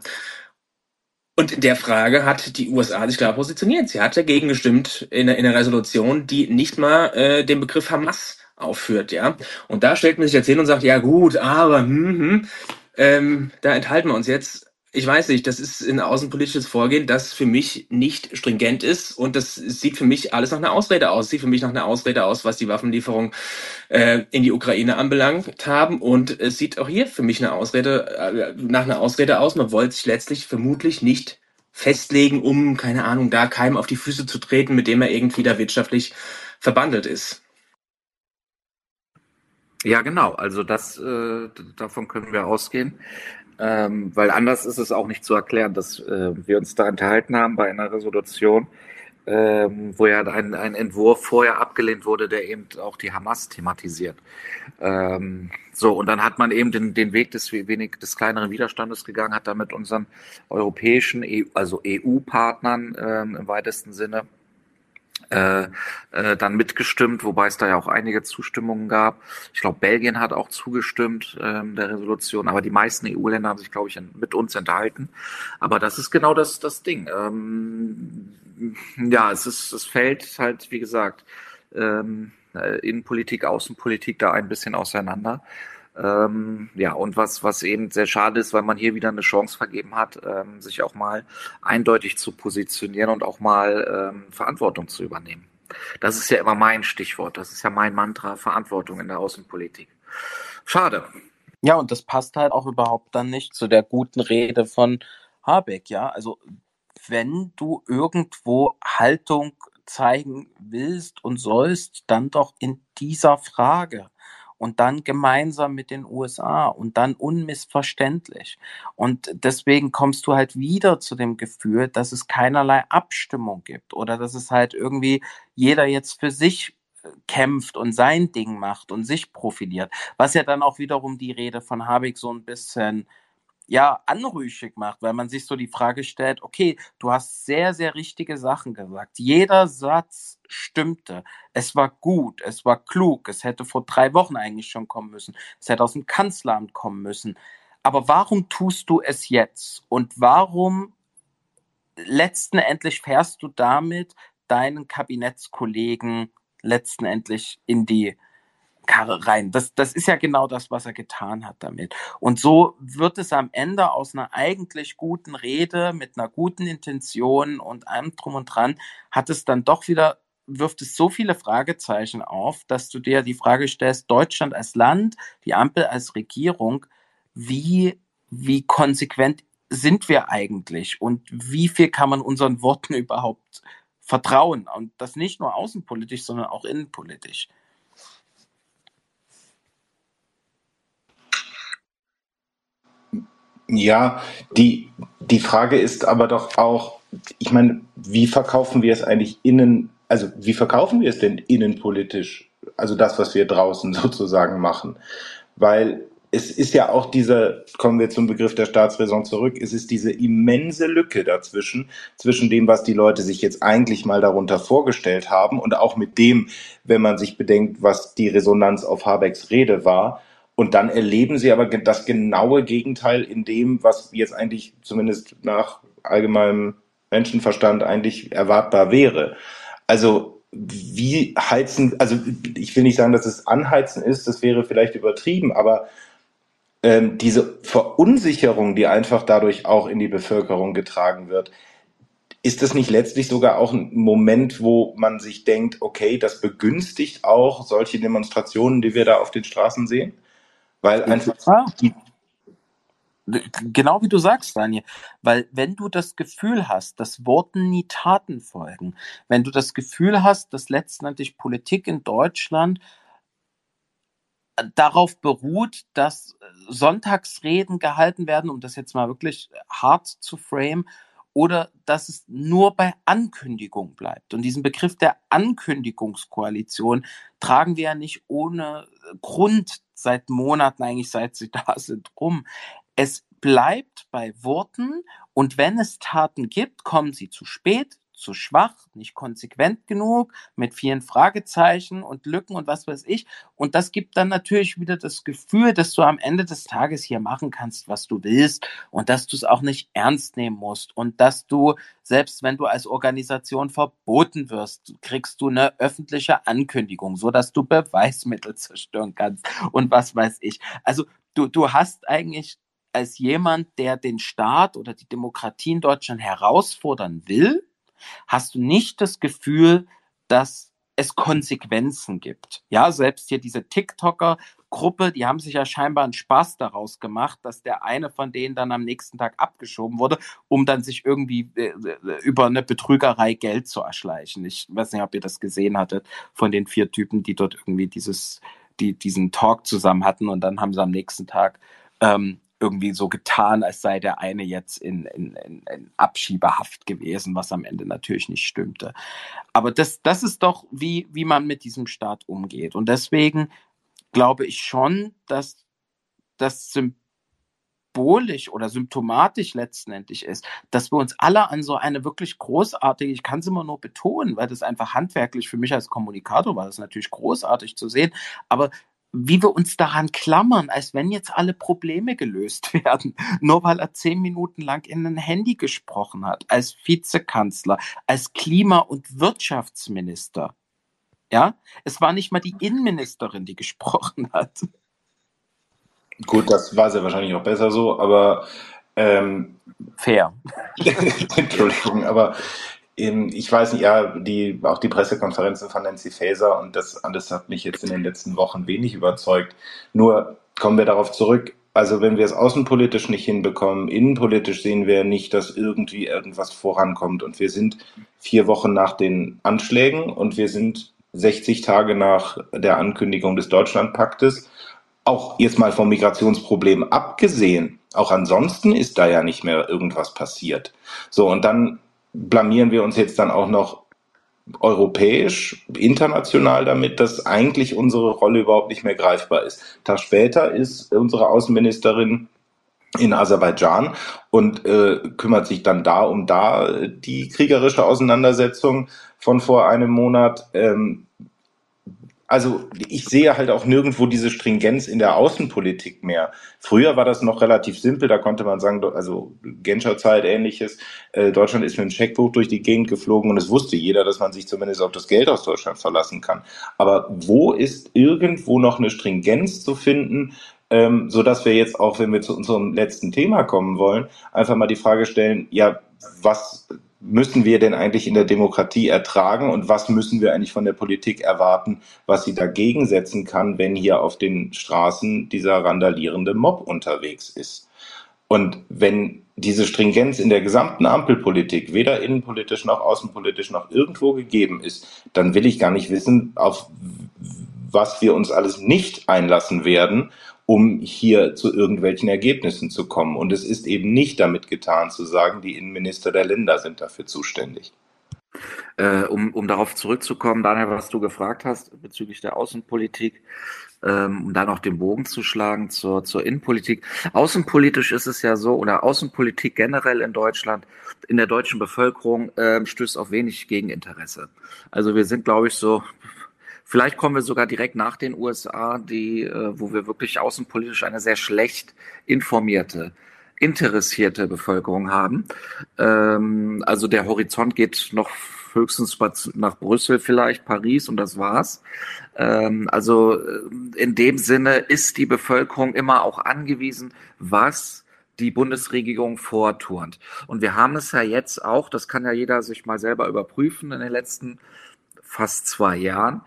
Und in der Frage hat die USA sich klar positioniert. Sie hat dagegen gestimmt in, in einer Resolution, die nicht mal äh, den Begriff Hamas aufführt, ja. Und da stellt man sich jetzt hin und sagt, ja gut, aber hm, hm, ähm, da enthalten wir uns jetzt ich weiß nicht, das ist ein außenpolitisches Vorgehen, das für mich nicht stringent ist und das sieht für mich alles nach einer Ausrede aus. Sieht für mich nach einer Ausrede aus, was die Waffenlieferung äh, in die Ukraine anbelangt haben und es sieht auch hier für mich eine Ausrede äh, nach einer Ausrede aus. Man wollte sich letztlich vermutlich nicht festlegen, um keine Ahnung da keinem auf die Füße zu treten, mit dem er irgendwie da wirtschaftlich verbandelt ist. Ja, genau. Also das äh, davon können wir ausgehen. Ähm, weil anders ist es auch nicht zu erklären, dass äh, wir uns da enthalten haben bei einer Resolution, ähm, wo ja ein, ein Entwurf vorher abgelehnt wurde, der eben auch die Hamas thematisiert. Ähm, so, und dann hat man eben den, den Weg des wenig des kleineren Widerstandes gegangen, hat da mit unseren europäischen, EU, also EU-Partnern ähm, im weitesten Sinne äh, äh, dann mitgestimmt, wobei es da ja auch einige Zustimmungen gab. Ich glaube, Belgien hat auch zugestimmt ähm, der Resolution, aber die meisten EU-Länder haben sich, glaube ich, mit uns enthalten. Aber das ist genau das, das Ding. Ähm, ja, es ist, es fällt halt, wie gesagt, ähm, äh, Innenpolitik, Außenpolitik da ein bisschen auseinander. Ähm, ja, und was, was eben sehr schade ist, weil man hier wieder eine Chance vergeben hat, ähm, sich auch mal eindeutig zu positionieren und auch mal ähm, Verantwortung zu übernehmen. Das ist ja immer mein Stichwort, das ist ja mein Mantra, Verantwortung in der Außenpolitik. Schade. Ja, und das passt halt auch überhaupt dann nicht zu der guten Rede von Habeck, ja. Also wenn du irgendwo Haltung zeigen willst und sollst, dann doch in dieser Frage und dann gemeinsam mit den USA und dann unmissverständlich. Und deswegen kommst du halt wieder zu dem Gefühl, dass es keinerlei Abstimmung gibt oder dass es halt irgendwie jeder jetzt für sich äh, kämpft und sein Ding macht und sich profiliert, was ja dann auch wiederum die Rede von Habeck so ein bisschen ja, anrüchig macht, weil man sich so die Frage stellt, okay, du hast sehr, sehr richtige Sachen gesagt. Jeder Satz stimmte. Es war gut, es war klug, es hätte vor drei Wochen eigentlich schon kommen müssen. Es hätte aus dem Kanzleramt kommen müssen. Aber warum tust du es jetzt? Und warum letzten Endlich fährst du damit deinen Kabinettskollegen letzten Endlich in die Karre rein. Das, das ist ja genau das, was er getan hat damit. Und so wird es am Ende aus einer eigentlich guten Rede mit einer guten Intention und allem drum und dran, hat es dann doch wieder, wirft es so viele Fragezeichen auf, dass du dir die Frage stellst, Deutschland als Land, die Ampel als Regierung, wie, wie konsequent sind wir eigentlich und wie viel kann man unseren Worten überhaupt vertrauen? Und das nicht nur außenpolitisch, sondern auch innenpolitisch. Ja, die, die Frage ist aber doch auch, ich meine, wie verkaufen wir es eigentlich innen, also wie verkaufen wir es denn innenpolitisch? Also das, was wir draußen sozusagen machen. Weil es ist ja auch diese, kommen wir zum Begriff der Staatsräson zurück, es ist diese immense Lücke dazwischen, zwischen dem, was die Leute sich jetzt eigentlich mal darunter vorgestellt haben und auch mit dem, wenn man sich bedenkt, was die Resonanz auf Habecks Rede war und dann erleben sie aber das genaue Gegenteil in dem, was jetzt eigentlich zumindest nach allgemeinem Menschenverstand eigentlich erwartbar wäre. Also wie heizen, also ich will nicht sagen, dass es anheizen ist, das wäre vielleicht übertrieben, aber ähm, diese Verunsicherung, die einfach dadurch auch in die Bevölkerung getragen wird, ist das nicht letztlich sogar auch ein Moment, wo man sich denkt, okay, das begünstigt auch solche Demonstrationen, die wir da auf den Straßen sehen? Weil einfach die Genau wie du sagst, Daniel. Weil wenn du das Gefühl hast, dass Worten nie Taten folgen, wenn du das Gefühl hast, dass letztendlich Politik in Deutschland darauf beruht, dass Sonntagsreden gehalten werden, um das jetzt mal wirklich hart zu frame, oder dass es nur bei Ankündigung bleibt. Und diesen Begriff der Ankündigungskoalition tragen wir ja nicht ohne Grund seit Monaten, eigentlich seit sie da sind, rum. Es bleibt bei Worten und wenn es Taten gibt, kommen sie zu spät, zu schwach, nicht konsequent genug, mit vielen Fragezeichen und Lücken und was weiß ich. Und das gibt dann natürlich wieder das Gefühl, dass du am Ende des Tages hier machen kannst, was du willst und dass du es auch nicht ernst nehmen musst und dass du, selbst wenn du als Organisation verboten wirst, kriegst du eine öffentliche Ankündigung, so dass du Beweismittel zerstören kannst und was weiß ich. Also du, du hast eigentlich als jemand, der den Staat oder die Demokratie in Deutschland herausfordern will, hast du nicht das Gefühl, dass es Konsequenzen gibt. Ja, selbst hier diese TikToker-Gruppe, die haben sich ja scheinbar einen Spaß daraus gemacht, dass der eine von denen dann am nächsten Tag abgeschoben wurde, um dann sich irgendwie äh, äh über eine Betrügerei Geld zu erschleichen. Ich weiß nicht, ob ihr das gesehen hattet von den vier Typen, die dort irgendwie dieses, die diesen Talk zusammen hatten und dann haben sie am nächsten Tag ähm, irgendwie so getan, als sei der eine jetzt in, in, in, Abschiebehaft gewesen, was am Ende natürlich nicht stimmte. Aber das, das ist doch, wie, wie man mit diesem Staat umgeht. Und deswegen glaube ich schon, dass das symbolisch oder symptomatisch letztendlich ist, dass wir uns alle an so eine wirklich großartige, ich kann es immer nur betonen, weil das einfach handwerklich für mich als Kommunikator war das natürlich großartig zu sehen, aber wie wir uns daran klammern, als wenn jetzt alle Probleme gelöst werden, nur weil er zehn Minuten lang in ein Handy gesprochen hat, als Vizekanzler, als Klima- und Wirtschaftsminister. Ja, es war nicht mal die Innenministerin, die gesprochen hat. Gut, das war sehr wahrscheinlich auch besser so, aber ähm, fair. Entschuldigung, aber ich weiß nicht, ja, die, auch die Pressekonferenzen von Nancy Faeser und das alles hat mich jetzt in den letzten Wochen wenig überzeugt. Nur kommen wir darauf zurück. Also wenn wir es außenpolitisch nicht hinbekommen, innenpolitisch sehen wir nicht, dass irgendwie irgendwas vorankommt. Und wir sind vier Wochen nach den Anschlägen und wir sind 60 Tage nach der Ankündigung des Deutschlandpaktes. Auch jetzt mal vom Migrationsproblem abgesehen. Auch ansonsten ist da ja nicht mehr irgendwas passiert. So, und dann blamieren wir uns jetzt dann auch noch europäisch, international damit, dass eigentlich unsere Rolle überhaupt nicht mehr greifbar ist. Tag später ist unsere Außenministerin in Aserbaidschan und äh, kümmert sich dann da um da die kriegerische Auseinandersetzung von vor einem Monat. Ähm, also ich sehe halt auch nirgendwo diese Stringenz in der Außenpolitik mehr. Früher war das noch relativ simpel, da konnte man sagen, also Genscher Zeit ähnliches, äh, Deutschland ist mit einem Scheckbuch durch die Gegend geflogen und es wusste jeder, dass man sich zumindest auf das Geld aus Deutschland verlassen kann. Aber wo ist irgendwo noch eine Stringenz zu finden, ähm, so dass wir jetzt auch, wenn wir zu unserem letzten Thema kommen wollen, einfach mal die Frage stellen, ja, was müssen wir denn eigentlich in der Demokratie ertragen und was müssen wir eigentlich von der Politik erwarten, was sie dagegen setzen kann, wenn hier auf den Straßen dieser randalierende Mob unterwegs ist. Und wenn diese Stringenz in der gesamten Ampelpolitik weder innenpolitisch noch außenpolitisch noch irgendwo gegeben ist, dann will ich gar nicht wissen, auf was wir uns alles nicht einlassen werden, um hier zu irgendwelchen Ergebnissen zu kommen. Und es ist eben nicht damit getan zu sagen, die Innenminister der Länder sind dafür zuständig. Äh, um, um darauf zurückzukommen, Daniel, was du gefragt hast bezüglich der Außenpolitik, ähm, um da noch den Bogen zu schlagen zur, zur Innenpolitik. Außenpolitisch ist es ja so, oder Außenpolitik generell in Deutschland, in der deutschen Bevölkerung äh, stößt auf wenig Gegeninteresse. Also wir sind, glaube ich, so Vielleicht kommen wir sogar direkt nach den USA, die, äh, wo wir wirklich außenpolitisch eine sehr schlecht informierte, interessierte Bevölkerung haben. Ähm, also der Horizont geht noch höchstens nach Brüssel vielleicht, Paris und das war's. Ähm, also äh, in dem Sinne ist die Bevölkerung immer auch angewiesen, was die Bundesregierung vorturnt. Und wir haben es ja jetzt auch, das kann ja jeder sich mal selber überprüfen in den letzten fast zwei Jahren,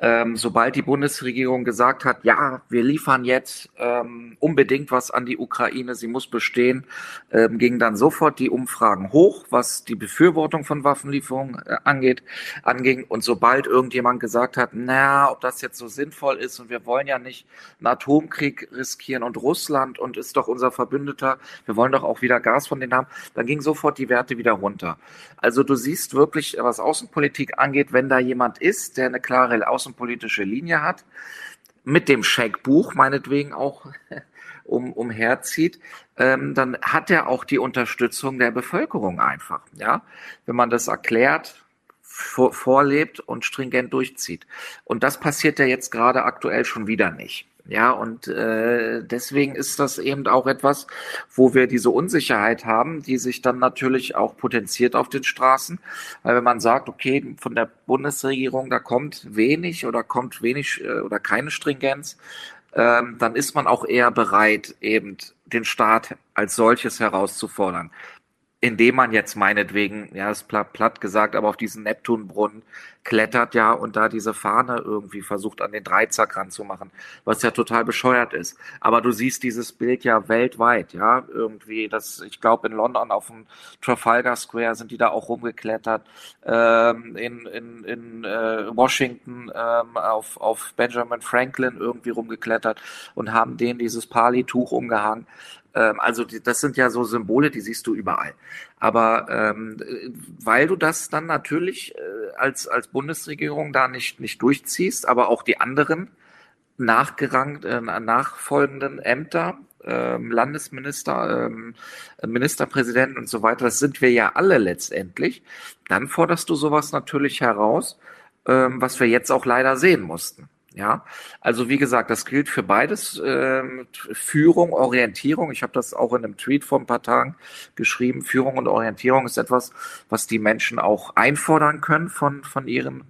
ähm, sobald die Bundesregierung gesagt hat, ja, wir liefern jetzt ähm, unbedingt was an die Ukraine, sie muss bestehen, ähm, gingen dann sofort die Umfragen hoch, was die Befürwortung von Waffenlieferungen äh, angeht, anging. Und sobald irgendjemand gesagt hat, na, ob das jetzt so sinnvoll ist und wir wollen ja nicht einen Atomkrieg riskieren und Russland und ist doch unser Verbündeter, wir wollen doch auch wieder Gas von denen haben, dann gingen sofort die Werte wieder runter. Also du siehst wirklich, was Außenpolitik angeht, wenn da jemand ist, der eine klare Außenpolitik außenpolitische Linie hat, mit dem Scheckbuch meinetwegen auch um, umherzieht, ähm, dann hat er auch die Unterstützung der Bevölkerung einfach. Ja, wenn man das erklärt, vor, vorlebt und stringent durchzieht. Und das passiert ja jetzt gerade aktuell schon wieder nicht. Ja, und äh, deswegen ist das eben auch etwas, wo wir diese Unsicherheit haben, die sich dann natürlich auch potenziert auf den Straßen. Weil wenn man sagt, okay, von der Bundesregierung, da kommt wenig oder kommt wenig äh, oder keine Stringenz, ähm, dann ist man auch eher bereit, eben den Staat als solches herauszufordern indem man jetzt meinetwegen, ja, ist platt, platt gesagt, aber auf diesen Neptunbrunnen klettert ja und da diese Fahne irgendwie versucht an den Dreizack ranzumachen, was ja total bescheuert ist. Aber du siehst dieses Bild ja weltweit, ja, irgendwie, das, ich glaube in London auf dem Trafalgar Square sind die da auch rumgeklettert, ähm, in, in, in äh, Washington ähm, auf, auf Benjamin Franklin irgendwie rumgeklettert und haben denen dieses Pali-Tuch umgehangen. Ähm, also die, das sind ja so Symbole, die siehst du überall. Aber ähm, weil du das dann natürlich äh, als, als Bundesregierung da nicht, nicht durchziehst, aber auch die anderen nachgerangt, äh, nachfolgenden Ämter, ähm, Landesminister, ähm, Ministerpräsidenten und so weiter, das sind wir ja alle letztendlich, dann forderst du sowas natürlich heraus, ähm, was wir jetzt auch leider sehen mussten. Ja, also wie gesagt, das gilt für beides. Ähm, Führung, Orientierung. Ich habe das auch in einem Tweet vor ein paar Tagen geschrieben. Führung und Orientierung ist etwas, was die Menschen auch einfordern können von, von ihren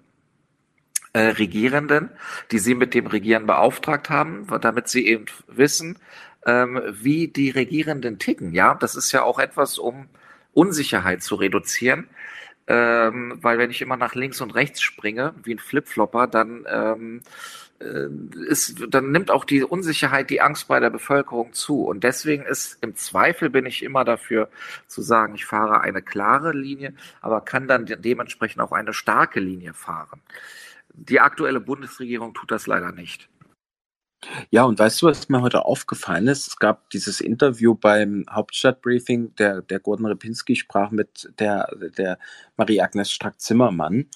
äh, Regierenden, die sie mit dem Regieren beauftragt haben, damit sie eben wissen, ähm, wie die Regierenden ticken. Ja, das ist ja auch etwas, um Unsicherheit zu reduzieren ähm, weil wenn ich immer nach links und rechts springe, wie ein Flipflopper, dann ähm, äh, ist, dann nimmt auch die Unsicherheit, die Angst bei der Bevölkerung zu. Und deswegen ist im Zweifel bin ich immer dafür zu sagen, ich fahre eine klare Linie, aber kann dann dementsprechend auch eine starke Linie fahren. Die aktuelle Bundesregierung tut das leider nicht. Ja, und weißt du, was mir heute aufgefallen ist? Es gab dieses Interview beim Hauptstadtbriefing, der, der Gordon Repinski sprach mit der, der Marie-Agnes Strack-Zimmermann.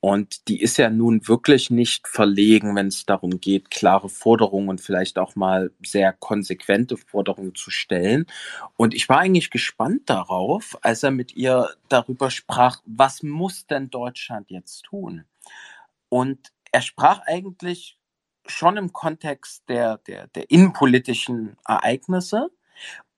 Und die ist ja nun wirklich nicht verlegen, wenn es darum geht, klare Forderungen und vielleicht auch mal sehr konsequente Forderungen zu stellen. Und ich war eigentlich gespannt darauf, als er mit ihr darüber sprach, was muss denn Deutschland jetzt tun? Und er sprach eigentlich schon im Kontext der, der, der innenpolitischen Ereignisse.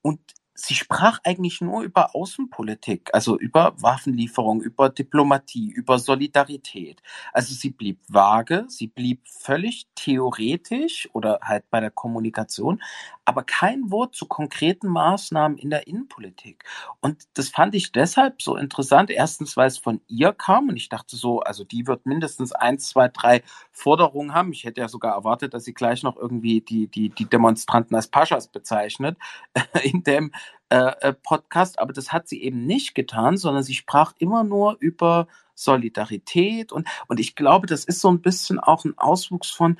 Und sie sprach eigentlich nur über Außenpolitik, also über Waffenlieferung, über Diplomatie, über Solidarität. Also sie blieb vage, sie blieb völlig theoretisch oder halt bei der Kommunikation, aber kein Wort zu konkreten Maßnahmen in der Innenpolitik. Und das fand ich deshalb so interessant. Erstens, weil es von ihr kam und ich dachte so, also die wird mindestens eins, zwei, drei Forderungen haben. Ich hätte ja sogar erwartet, dass sie gleich noch irgendwie die, die, die Demonstranten als Paschas bezeichnet in dem äh, äh, Podcast, aber das hat sie eben nicht getan, sondern sie sprach immer nur über Solidarität und, und ich glaube, das ist so ein bisschen auch ein Auswuchs von,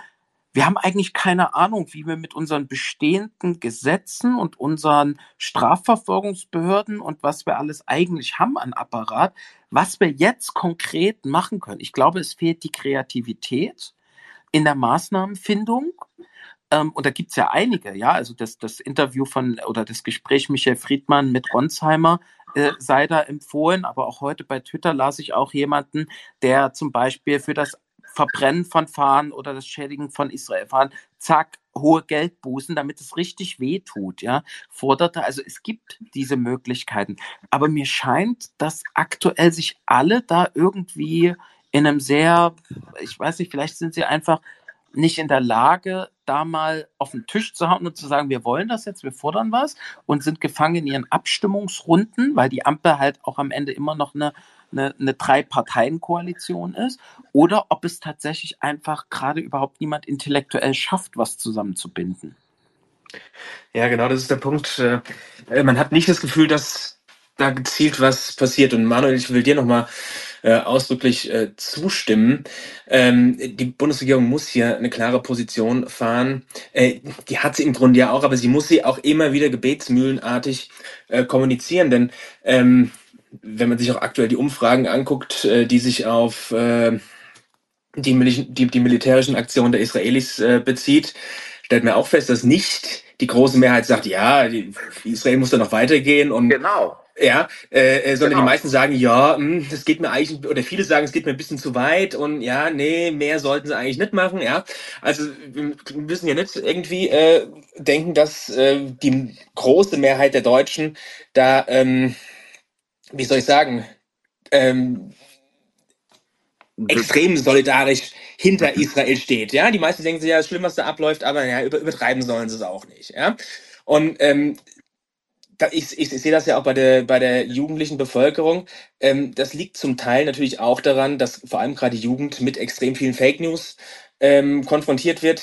wir haben eigentlich keine Ahnung, wie wir mit unseren bestehenden Gesetzen und unseren Strafverfolgungsbehörden und was wir alles eigentlich haben an Apparat, was wir jetzt konkret machen können. Ich glaube, es fehlt die Kreativität in der Maßnahmenfindung. Ähm, und da gibt's ja einige, ja, also das, das Interview von oder das Gespräch Michael Friedmann mit Ronsheimer äh, sei da empfohlen, aber auch heute bei Twitter las ich auch jemanden, der zum Beispiel für das Verbrennen von Fahnen oder das Schädigen von Israel-Fahnen, zack, hohe Geldbußen, damit es richtig weh tut, ja, forderte. Also es gibt diese Möglichkeiten. Aber mir scheint, dass aktuell sich alle da irgendwie in einem sehr, ich weiß nicht, vielleicht sind sie einfach nicht in der Lage, da mal auf den Tisch zu hauen und zu sagen, wir wollen das jetzt, wir fordern was und sind gefangen in ihren Abstimmungsrunden, weil die Ampel halt auch am Ende immer noch eine, eine, eine Drei-Parteien-Koalition ist, oder ob es tatsächlich einfach gerade überhaupt niemand intellektuell schafft, was zusammenzubinden. Ja, genau, das ist der Punkt. Äh, man hat nicht das Gefühl, dass da gezielt was passiert. Und Manuel, ich will dir nochmal äh, ausdrücklich äh, zustimmen. Ähm, die Bundesregierung muss hier eine klare Position fahren. Äh, die hat sie im Grunde ja auch, aber sie muss sie auch immer wieder gebetsmühlenartig äh, kommunizieren, denn ähm, wenn man sich auch aktuell die Umfragen anguckt, äh, die sich auf äh, die, die, die militärischen Aktionen der Israelis äh, bezieht, stellt man auch fest, dass nicht die große Mehrheit sagt, ja, die, Israel muss da noch weitergehen und genau. Ja, äh, äh, sondern genau. die meisten sagen, ja, mh, hm, das geht mir eigentlich, oder viele sagen, es geht mir ein bisschen zu weit und ja, nee, mehr sollten sie eigentlich nicht machen, ja. Also wir müssen ja nicht irgendwie äh, denken, dass äh, die große Mehrheit der Deutschen da, ähm, wie soll ich sagen, ähm, extrem solidarisch hinter Israel steht. Ja, die meisten denken sich ja, das Schlimm, was da abläuft, aber ja, übertreiben sollen sie es auch nicht. Ja, und ähm, ich, ich, ich sehe das ja auch bei der, bei der jugendlichen Bevölkerung. Ähm, das liegt zum Teil natürlich auch daran, dass vor allem gerade die Jugend mit extrem vielen Fake News ähm, konfrontiert wird.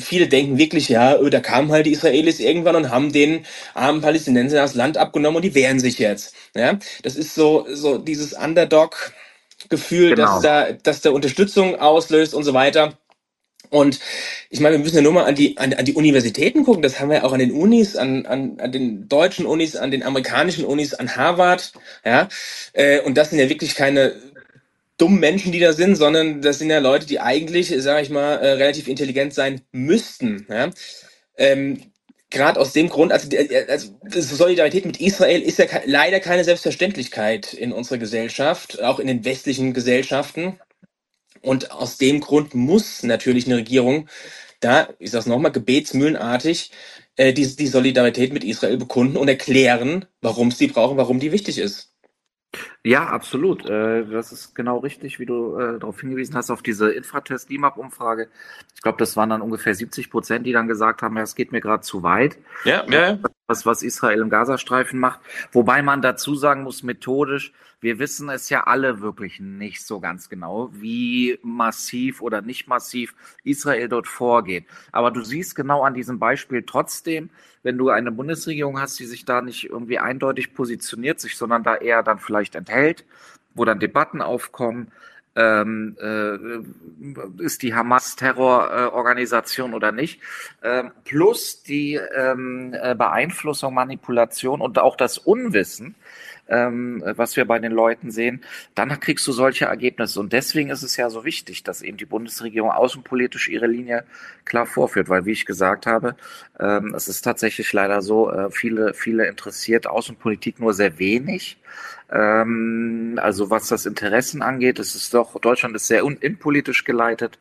Viele denken wirklich, ja, öh, da kamen halt die Israelis irgendwann und haben den armen Palästinensern das Land abgenommen und die wehren sich jetzt. Ja, das ist so, so dieses Underdog-Gefühl, genau. dass da, dass da Unterstützung auslöst und so weiter. Und ich meine, wir müssen ja nur mal an die, an, an die Universitäten gucken. Das haben wir ja auch an den Unis, an, an, an den deutschen Unis, an den amerikanischen Unis, an Harvard. Ja, äh, und das sind ja wirklich keine dummen Menschen, die da sind, sondern das sind ja Leute, die eigentlich, sage ich mal, äh, relativ intelligent sein müssten. Ja? Ähm, Gerade aus dem Grund, also, äh, also Solidarität mit Israel ist ja leider keine Selbstverständlichkeit in unserer Gesellschaft, auch in den westlichen Gesellschaften. Und aus dem Grund muss natürlich eine Regierung da, ich sage es nochmal, gebetsmühlenartig äh, die, die Solidarität mit Israel bekunden und erklären, warum sie brauchen, warum die wichtig ist. Ja, absolut. Äh, das ist genau richtig, wie du äh, darauf hingewiesen hast, auf diese Infratest-DIMAP-Umfrage. Ich glaube, das waren dann ungefähr 70 Prozent, die dann gesagt haben, ja, es geht mir gerade zu weit. Ja, ja. Was, was Israel im Gazastreifen macht. Wobei man dazu sagen muss, methodisch, wir wissen es ja alle wirklich nicht so ganz genau, wie massiv oder nicht massiv Israel dort vorgeht. Aber du siehst genau an diesem Beispiel trotzdem, wenn du eine Bundesregierung hast, die sich da nicht irgendwie eindeutig positioniert, sich, sondern da eher dann vielleicht enthält, wo dann Debatten aufkommen, ähm, äh, ist die Hamas Terrororganisation äh, oder nicht, ähm, plus die ähm, äh, Beeinflussung, Manipulation und auch das Unwissen, ähm, was wir bei den Leuten sehen, dann kriegst du solche Ergebnisse. Und deswegen ist es ja so wichtig, dass eben die Bundesregierung außenpolitisch ihre Linie klar vorführt, weil wie ich gesagt habe, ähm, es ist tatsächlich leider so, äh, viele, viele interessiert Außenpolitik nur sehr wenig. Ähm, also was das Interessen angeht, es ist doch, Deutschland ist sehr innenpolitisch geleitet.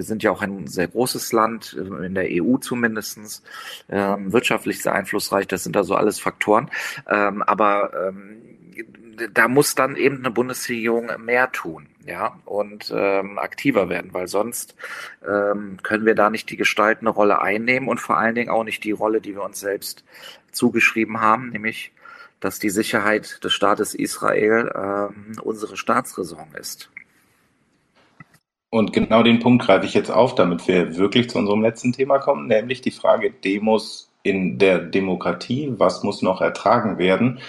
Wir sind ja auch ein sehr großes Land, äh, in der EU zumindestens, ähm, wirtschaftlich sehr einflussreich. Das sind also alles Faktoren. Ähm, aber ähm, da muss dann eben eine Bundesregierung mehr tun, ja, und ähm, aktiver werden, weil sonst ähm, können wir da nicht die gestaltende Rolle einnehmen und vor allen Dingen auch nicht die Rolle, die wir uns selbst zugeschrieben haben, nämlich dass die Sicherheit des Staates Israel ähm, unsere Staatsräson ist. Und genau den Punkt greife ich jetzt auf, damit wir wirklich zu unserem letzten Thema kommen, nämlich die Frage Demos in der Demokratie. Was muss noch ertragen werden?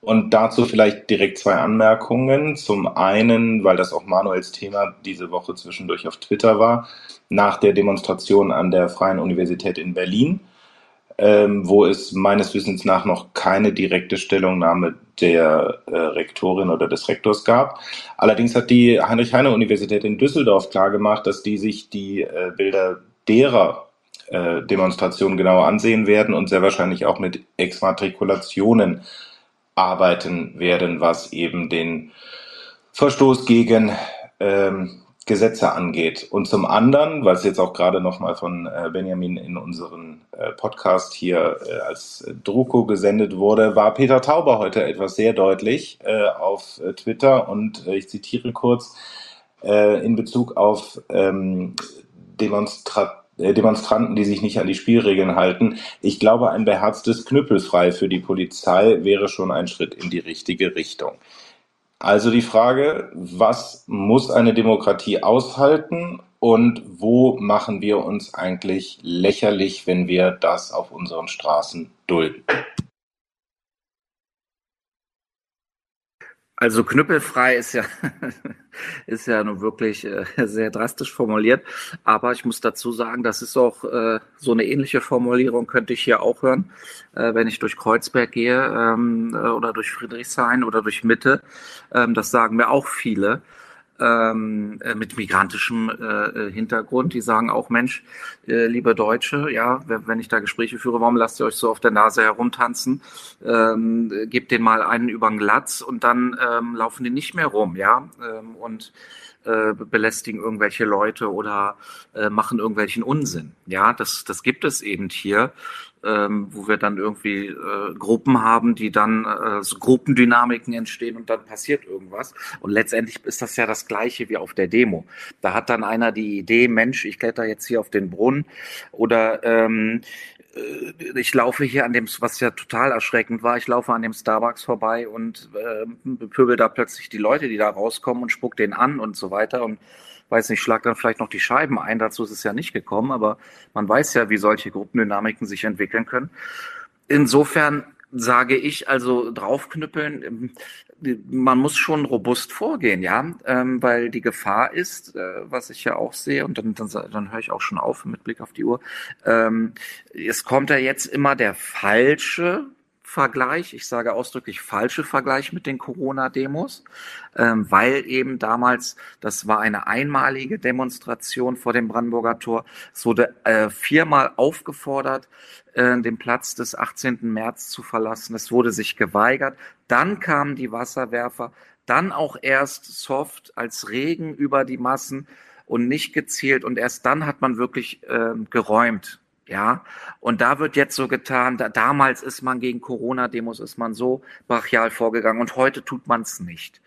Und dazu vielleicht direkt zwei Anmerkungen. Zum einen, weil das auch Manuels Thema diese Woche zwischendurch auf Twitter war, nach der Demonstration an der Freien Universität in Berlin ähm, wo es meines Wissens nach noch keine direkte Stellungnahme der äh, Rektorin oder des Rektors gab. Allerdings hat die Heinrich-Heine-Universität in Düsseldorf klargemacht, dass die sich die äh, Bilder derer äh, Demonstrationen genauer ansehen werden und sehr wahrscheinlich auch mit Exmatrikulationen arbeiten werden, was eben den Verstoß gegen ähm, Gesetze angeht. Und zum anderen, weil es jetzt auch gerade nochmal von äh, Benjamin in unseren äh, Podcast hier äh, als Druko gesendet wurde, war Peter Tauber heute etwas sehr deutlich auf Twitter und ich zitiere kurz in Bezug auf ähm, Demonstra Demonstranten, die sich nicht an die Spielregeln halten. Ich glaube, ein beherztes Knüppelfrei für die Polizei wäre schon ein Schritt in die richtige Richtung. Also die Frage, was muss eine Demokratie aushalten und wo machen wir uns eigentlich lächerlich, wenn wir das auf unseren Straßen dulden? Also knüppelfrei ist ja, ist ja nun wirklich äh, sehr drastisch formuliert. Aber ich muss dazu sagen, das ist auch äh, so eine ähnliche Formulierung, könnte ich hier auch hören, äh, wenn ich durch Kreuzberg gehe ähm, äh, oder durch Friedrichshain oder durch Mitte. Ähm, das sagen mir auch viele ähm, äh, mit migrantischem äh, äh, Hintergrund, die sagen auch, Mensch, äh, liebe Deutsche, ja, wenn ich da Gespräche führe, warum lasst ihr euch so auf der Nase herumtanzen? Ähm, gebt den mal einen über den Glatz und dann ähm, laufen die nicht mehr rum, ja. Ähm, und äh, belästigen irgendwelche Leute oder äh, machen irgendwelchen Unsinn. Ja, das, das gibt es eben hier ähm, wo wir dann irgendwie äh, Gruppen haben, die dann äh, so Gruppendynamiken entstehen und dann passiert irgendwas. Und letztendlich ist das ja das Gleiche wie auf der Demo. Da hat dann einer die Idee, Mensch, ich kletter jetzt hier auf den Brunnen oder ähm, äh, ich laufe hier an dem, was ja total erschreckend war, ich laufe an dem Starbucks vorbei und äh, bepöbel da plötzlich die Leute, die da rauskommen und spuck den an und so weiter. Und weiß nicht, schlag dann vielleicht noch die Scheiben ein. Dazu ist es ja nicht gekommen, aber man weiß ja, wie solche Gruppendynamiken sich entwickeln können. Insofern sage ich also draufknüppeln, man muss schon robust vorgehen, ja, ähm, weil die Gefahr ist, äh, was ich ja auch sehe, und dann, dann, dann höre ich auch schon auf mit Blick auf die Uhr, ähm, es kommt ja jetzt immer der falsche Vergleich, ich sage ausdrücklich falsche Vergleich mit den Corona-Demos, ähm, weil eben damals, das war eine einmalige Demonstration vor dem Brandenburger Tor, es wurde äh, viermal aufgefordert, äh, den Platz des 18. März zu verlassen. Es wurde sich geweigert. Dann kamen die Wasserwerfer, dann auch erst soft als Regen über die Massen und nicht gezielt und erst dann hat man wirklich äh, geräumt ja, und da wird jetzt so getan, da, damals ist man gegen Corona-Demos, ist man so brachial vorgegangen und heute tut man es nicht.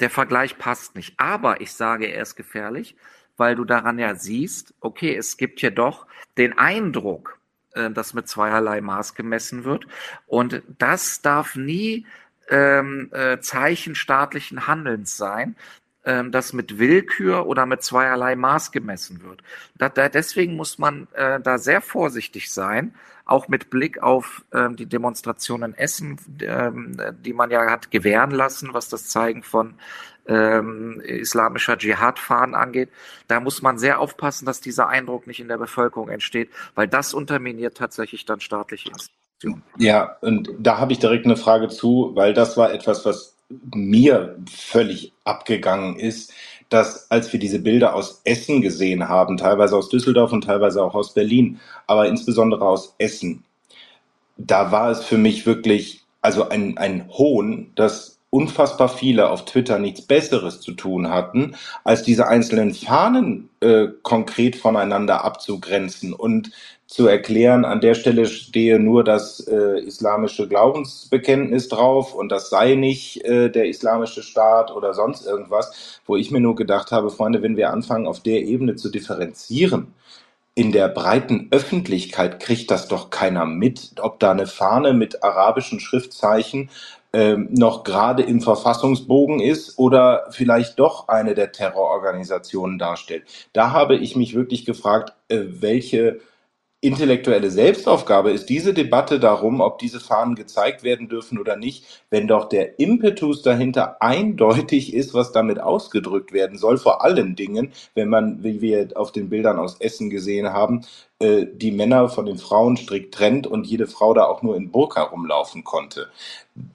Der Vergleich passt nicht. Aber ich sage, er ist gefährlich, weil du daran ja siehst, okay, es gibt hier doch den Eindruck, äh, dass mit zweierlei Maß gemessen wird. Und das darf nie ähm, äh, Zeichen staatlichen Handelns sein, ähm, das mit Willkür oder mit zweierlei Maß gemessen wird. Da, da, deswegen muss man äh, da sehr vorsichtig sein, auch mit Blick auf ähm, die Demonstrationen Essen, ähm, die man ja hat gewähren lassen, was das Zeigen von ähm, islamischer Dschihad-Fahnen angeht. Da muss man sehr aufpassen, dass dieser Eindruck nicht in der Bevölkerung entsteht, weil das unterminiert tatsächlich dann staatliche Institutionen. Ja, und da habe ich direkt eine Frage zu, weil das war etwas, was mir völlig abgegangen ist, dass als wir diese Bilder aus Essen gesehen haben, teilweise aus Düsseldorf und teilweise auch aus Berlin, aber insbesondere aus Essen, da war es für mich wirklich also ein, ein Hohn, dass unfassbar viele auf Twitter nichts Besseres zu tun hatten, als diese einzelnen Fahnen äh, konkret voneinander abzugrenzen und zu erklären, an der Stelle stehe nur das äh, islamische Glaubensbekenntnis drauf und das sei nicht äh, der islamische Staat oder sonst irgendwas, wo ich mir nur gedacht habe, Freunde, wenn wir anfangen, auf der Ebene zu differenzieren, in der breiten Öffentlichkeit kriegt das doch keiner mit, ob da eine Fahne mit arabischen Schriftzeichen ähm, noch gerade im Verfassungsbogen ist oder vielleicht doch eine der Terrororganisationen darstellt. Da habe ich mich wirklich gefragt, äh, welche intellektuelle Selbstaufgabe ist diese Debatte darum, ob diese Fahnen gezeigt werden dürfen oder nicht, wenn doch der Impetus dahinter eindeutig ist, was damit ausgedrückt werden soll, vor allen Dingen, wenn man, wie wir auf den Bildern aus Essen gesehen haben, äh, die Männer von den Frauen strikt trennt und jede Frau da auch nur in Burka rumlaufen konnte.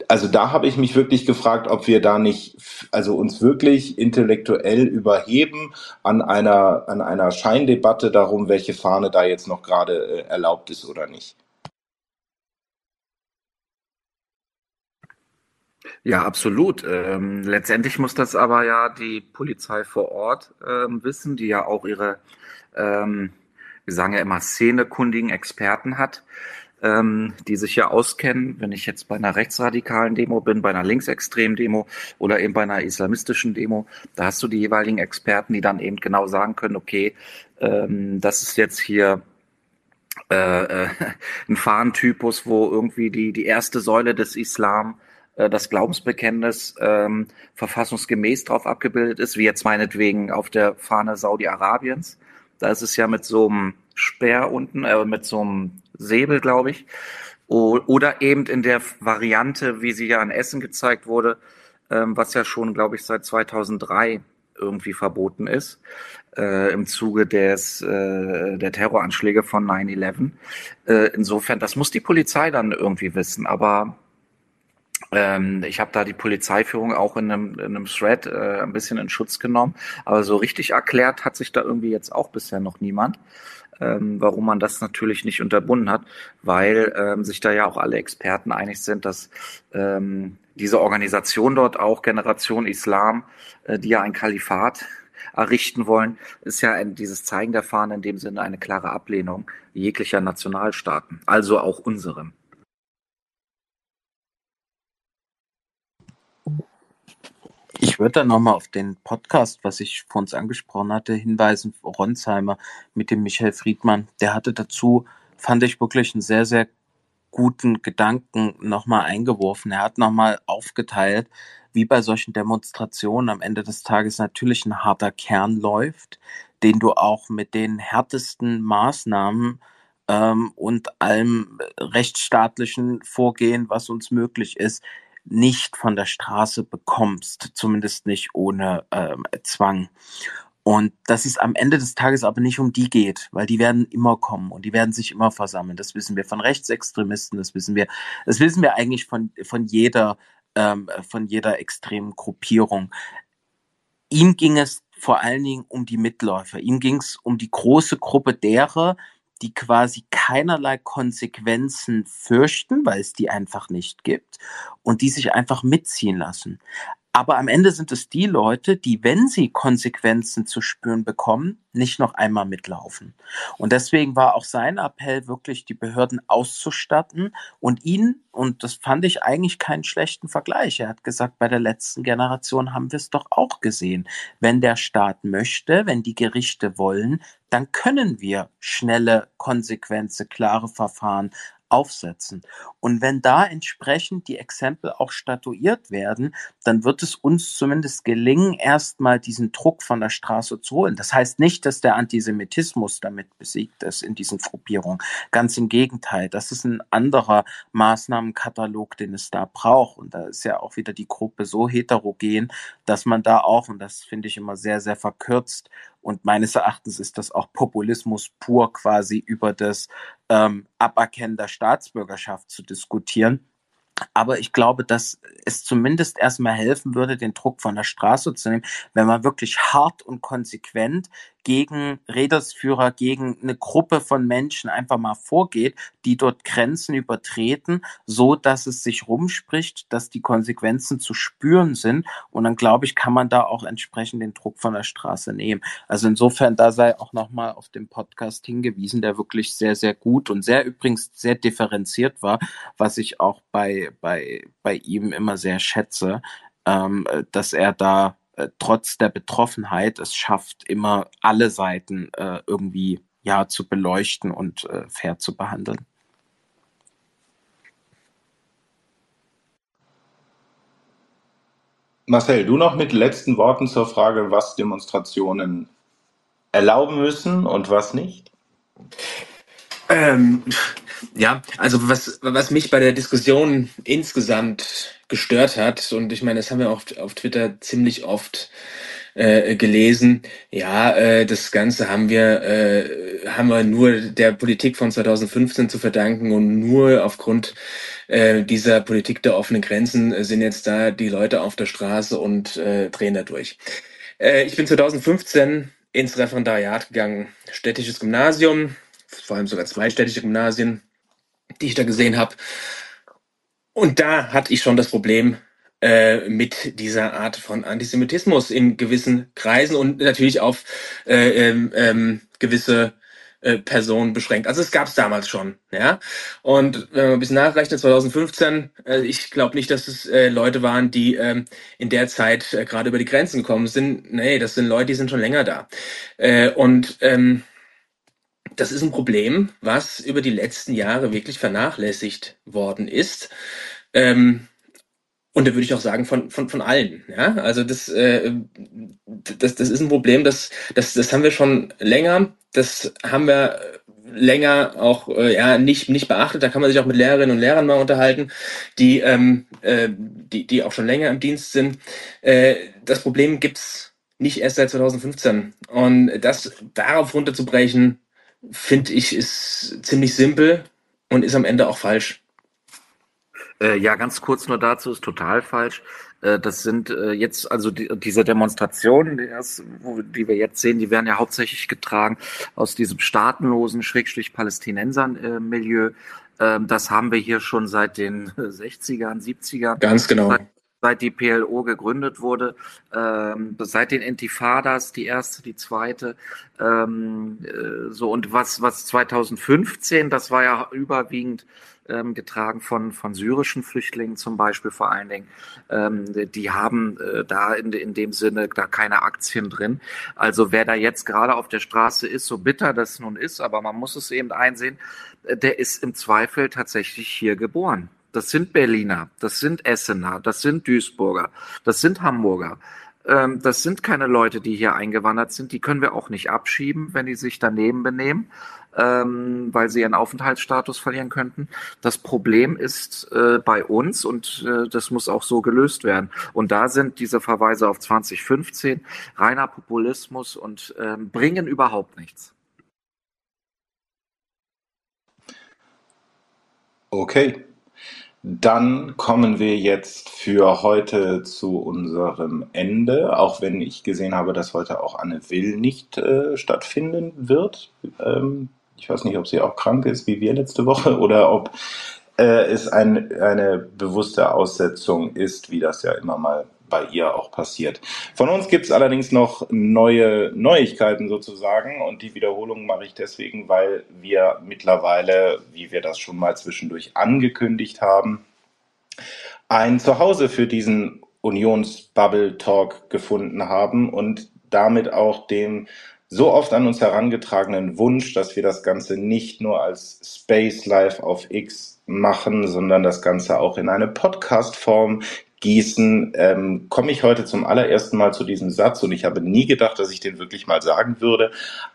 Also da habe ich mich wirklich gefragt, ob wir da nicht, also uns wirklich intellektuell überheben an einer, an einer Scheindebatte darum, welche Fahne da jetzt noch gerade äh, erlaubt ist oder nicht. Ja, absolut. Ähm, letztendlich muss das aber ja die Polizei vor Ort ähm, wissen, die ja auch ihre, ähm, wir sagen ja immer, szenekundigen Experten hat, ähm, die sich ja auskennen. Wenn ich jetzt bei einer rechtsradikalen Demo bin, bei einer linksextremen Demo oder eben bei einer islamistischen Demo, da hast du die jeweiligen Experten, die dann eben genau sagen können, okay, ähm, das ist jetzt hier äh, äh, ein Fahnentypus, wo irgendwie die, die erste Säule des Islam äh, das Glaubensbekenntnis ähm, verfassungsgemäß drauf abgebildet ist, wie jetzt meinetwegen auf der Fahne Saudi-Arabiens. Da ist es ja mit so einem Speer unten, äh, mit so einem Säbel, glaube ich. O oder eben in der Variante, wie sie ja in Essen gezeigt wurde, ähm, was ja schon, glaube ich, seit 2003 irgendwie verboten ist, äh, im Zuge des, äh, der Terroranschläge von 9-11. Äh, insofern, das muss die Polizei dann irgendwie wissen, aber ähm, ich habe da die Polizeiführung auch in einem, in einem Thread äh, ein bisschen in Schutz genommen. Aber so richtig erklärt hat sich da irgendwie jetzt auch bisher noch niemand, ähm, warum man das natürlich nicht unterbunden hat, weil ähm, sich da ja auch alle Experten einig sind, dass ähm, diese Organisation dort auch Generation Islam, äh, die ja ein Kalifat errichten wollen, ist ja ein, dieses Zeigen der Fahne in dem Sinne eine klare Ablehnung jeglicher Nationalstaaten, also auch unserem. Ich würde dann nochmal auf den Podcast, was ich vor uns angesprochen hatte, hinweisen, Ronsheimer mit dem Michael Friedmann. Der hatte dazu, fand ich wirklich einen sehr, sehr guten Gedanken nochmal eingeworfen. Er hat nochmal aufgeteilt, wie bei solchen Demonstrationen am Ende des Tages natürlich ein harter Kern läuft, den du auch mit den härtesten Maßnahmen ähm, und allem rechtsstaatlichen Vorgehen, was uns möglich ist, nicht von der Straße bekommst, zumindest nicht ohne ähm, Zwang. Und dass es am Ende des Tages aber nicht um die geht, weil die werden immer kommen und die werden sich immer versammeln. Das wissen wir von Rechtsextremisten, das wissen wir, das wissen wir eigentlich von, von jeder, ähm, von jeder extremen Gruppierung. Ihm ging es vor allen Dingen um die Mitläufer. Ihm ging es um die große Gruppe derer, die quasi keinerlei Konsequenzen fürchten, weil es die einfach nicht gibt und die sich einfach mitziehen lassen. Aber am Ende sind es die Leute, die, wenn sie Konsequenzen zu spüren bekommen, nicht noch einmal mitlaufen. Und deswegen war auch sein Appell wirklich, die Behörden auszustatten und ihn, und das fand ich eigentlich keinen schlechten Vergleich. Er hat gesagt, bei der letzten Generation haben wir es doch auch gesehen. Wenn der Staat möchte, wenn die Gerichte wollen, dann können wir schnelle Konsequenzen, klare Verfahren aufsetzen. Und wenn da entsprechend die Exempel auch statuiert werden, dann wird es uns zumindest gelingen, erstmal diesen Druck von der Straße zu holen. Das heißt nicht, dass der Antisemitismus damit besiegt ist in diesen Gruppierungen. Ganz im Gegenteil. Das ist ein anderer Maßnahmenkatalog, den es da braucht. Und da ist ja auch wieder die Gruppe so heterogen, dass man da auch, und das finde ich immer sehr, sehr verkürzt, und meines Erachtens ist das auch Populismus pur, quasi über das ähm, Aberkennen der Staatsbürgerschaft zu diskutieren. Aber ich glaube, dass es zumindest erstmal helfen würde, den Druck von der Straße zu nehmen, wenn man wirklich hart und konsequent gegen Rädersführer, gegen eine Gruppe von Menschen einfach mal vorgeht, die dort Grenzen übertreten, so dass es sich rumspricht, dass die Konsequenzen zu spüren sind. Und dann glaube ich, kann man da auch entsprechend den Druck von der Straße nehmen. Also insofern, da sei auch nochmal auf den Podcast hingewiesen, der wirklich sehr, sehr gut und sehr übrigens sehr differenziert war, was ich auch bei, bei, bei ihm immer sehr schätze, ähm, dass er da äh, trotz der Betroffenheit es schafft, immer alle Seiten äh, irgendwie ja zu beleuchten und äh, fair zu behandeln. Marcel, du noch mit letzten Worten zur Frage, was Demonstrationen erlauben müssen und was nicht? Ähm, ja, also was, was mich bei der Diskussion insgesamt gestört hat, und ich meine, das haben wir auch auf Twitter ziemlich oft äh, gelesen, ja, äh, das Ganze haben wir, äh, haben wir nur der Politik von 2015 zu verdanken und nur aufgrund äh, dieser Politik der offenen Grenzen äh, sind jetzt da die Leute auf der Straße und äh, drehen da durch. Äh, ich bin 2015 ins Referendariat gegangen, städtisches Gymnasium, vor allem sogar zwei städtische Gymnasien, die ich da gesehen habe. Und da hatte ich schon das Problem, äh, mit dieser Art von Antisemitismus in gewissen Kreisen und natürlich auf äh, ähm, ähm, gewisse äh, Personen beschränkt. Also es gab es damals schon, ja. Und wenn man ein bisschen nachrechnet, 2015, äh, ich glaube nicht, dass es äh, Leute waren, die ähm, in der Zeit äh, gerade über die Grenzen gekommen sind. Nee, das sind Leute, die sind schon länger da. Äh, und ähm, das ist ein Problem, was über die letzten Jahre wirklich vernachlässigt worden ist. Ähm, und da würde ich auch sagen, von, von, von allen. Ja? Also das, äh, das, das ist ein Problem, das, das, das haben wir schon länger. Das haben wir länger auch äh, ja nicht nicht beachtet. Da kann man sich auch mit Lehrerinnen und Lehrern mal unterhalten, die ähm, äh, die die auch schon länger im Dienst sind. Äh, das Problem gibt's nicht erst seit 2015 und das darauf runterzubrechen, finde ich, ist ziemlich simpel und ist am Ende auch falsch. Äh, ja, ganz kurz nur dazu, ist total falsch. Äh, das sind äh, jetzt, also die, diese Demonstrationen, die, das, wo, die wir jetzt sehen, die werden ja hauptsächlich getragen aus diesem staatenlosen, schrägstrich Palästinensern-Milieu. Ähm, das haben wir hier schon seit den 60ern, 70ern. Ganz genau. Seit, seit die PLO gegründet wurde, ähm, seit den Intifadas, die erste, die zweite, ähm, äh, so und was was 2015, das war ja überwiegend ähm, getragen von, von syrischen Flüchtlingen zum Beispiel vor allen Dingen. Ähm, die haben äh, da in, in dem Sinne da keine Aktien drin. Also wer da jetzt gerade auf der Straße ist, so bitter das nun ist, aber man muss es eben einsehen, äh, der ist im Zweifel tatsächlich hier geboren. Das sind Berliner, das sind Essener, das sind Duisburger, das sind Hamburger. Ähm, das sind keine Leute, die hier eingewandert sind. Die können wir auch nicht abschieben, wenn die sich daneben benehmen, ähm, weil sie ihren Aufenthaltsstatus verlieren könnten. Das Problem ist äh, bei uns und äh, das muss auch so gelöst werden. Und da sind diese Verweise auf 2015 reiner Populismus und äh, bringen überhaupt nichts. Okay, dann kommen wir jetzt für heute zu unserem Ende, auch wenn ich gesehen habe, dass heute auch Anne Will nicht äh, stattfinden wird. Ähm, ich weiß nicht, ob sie auch krank ist wie wir letzte Woche oder ob äh, es ein, eine bewusste Aussetzung ist, wie das ja immer mal bei ihr auch passiert. Von uns gibt es allerdings noch neue Neuigkeiten sozusagen und die Wiederholung mache ich deswegen, weil wir mittlerweile, wie wir das schon mal zwischendurch angekündigt haben, ein Zuhause für diesen Unions-Bubble Talk gefunden haben und damit auch dem so oft an uns herangetragenen Wunsch, dass wir das Ganze nicht nur als Space Live auf X machen, sondern das Ganze auch in eine Podcast-Form Gießen, ähm, komme ich heute zum allerersten Mal zu diesem Satz und ich habe nie gedacht, dass ich den wirklich mal sagen würde.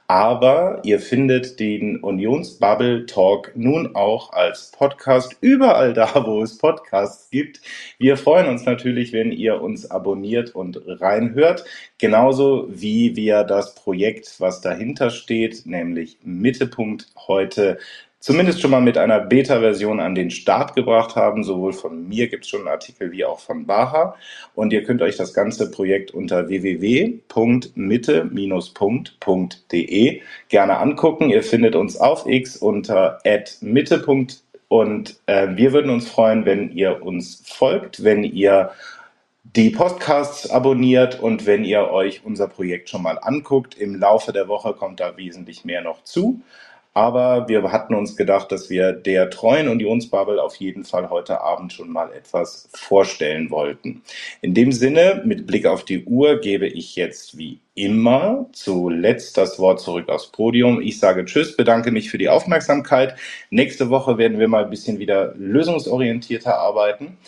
Aber ihr findet den Unionsbubble Talk nun auch als Podcast überall da, wo es Podcasts gibt. Wir freuen uns natürlich, wenn ihr uns abonniert und reinhört. Genauso wie wir das Projekt, was dahinter steht, nämlich Mittepunkt heute zumindest schon mal mit einer Beta-Version an den Start gebracht haben. Sowohl von mir gibt es schon einen Artikel wie auch von Baha. Und ihr könnt euch das ganze Projekt unter www.mitte-punkt.de gerne angucken. Ihr findet uns auf X unter mitte. Und äh, wir würden uns freuen, wenn ihr uns folgt, wenn ihr die Podcasts abonniert und wenn ihr euch unser Projekt schon mal anguckt. Im Laufe der Woche kommt da wesentlich mehr noch zu. Aber wir hatten uns gedacht, dass wir der treuen Unionsbubble auf jeden Fall heute Abend schon mal etwas vorstellen wollten. In dem Sinne, mit Blick auf die Uhr, gebe ich jetzt wie immer zuletzt das Wort zurück aufs Podium. Ich sage Tschüss, bedanke mich für die Aufmerksamkeit. Nächste Woche werden wir mal ein bisschen wieder lösungsorientierter arbeiten.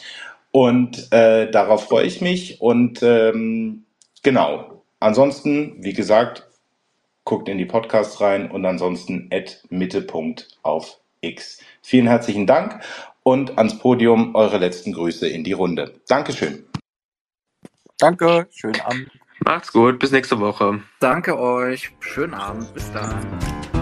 Und äh, darauf freue ich mich. Und ähm, genau. Ansonsten, wie gesagt, guckt in die Podcasts rein und ansonsten at Mittelpunkt auf X. Vielen herzlichen Dank und ans Podium eure letzten Grüße in die Runde. Dankeschön. Danke, schönen Abend. Macht's gut, bis nächste Woche. Danke euch, schönen Abend, bis dann.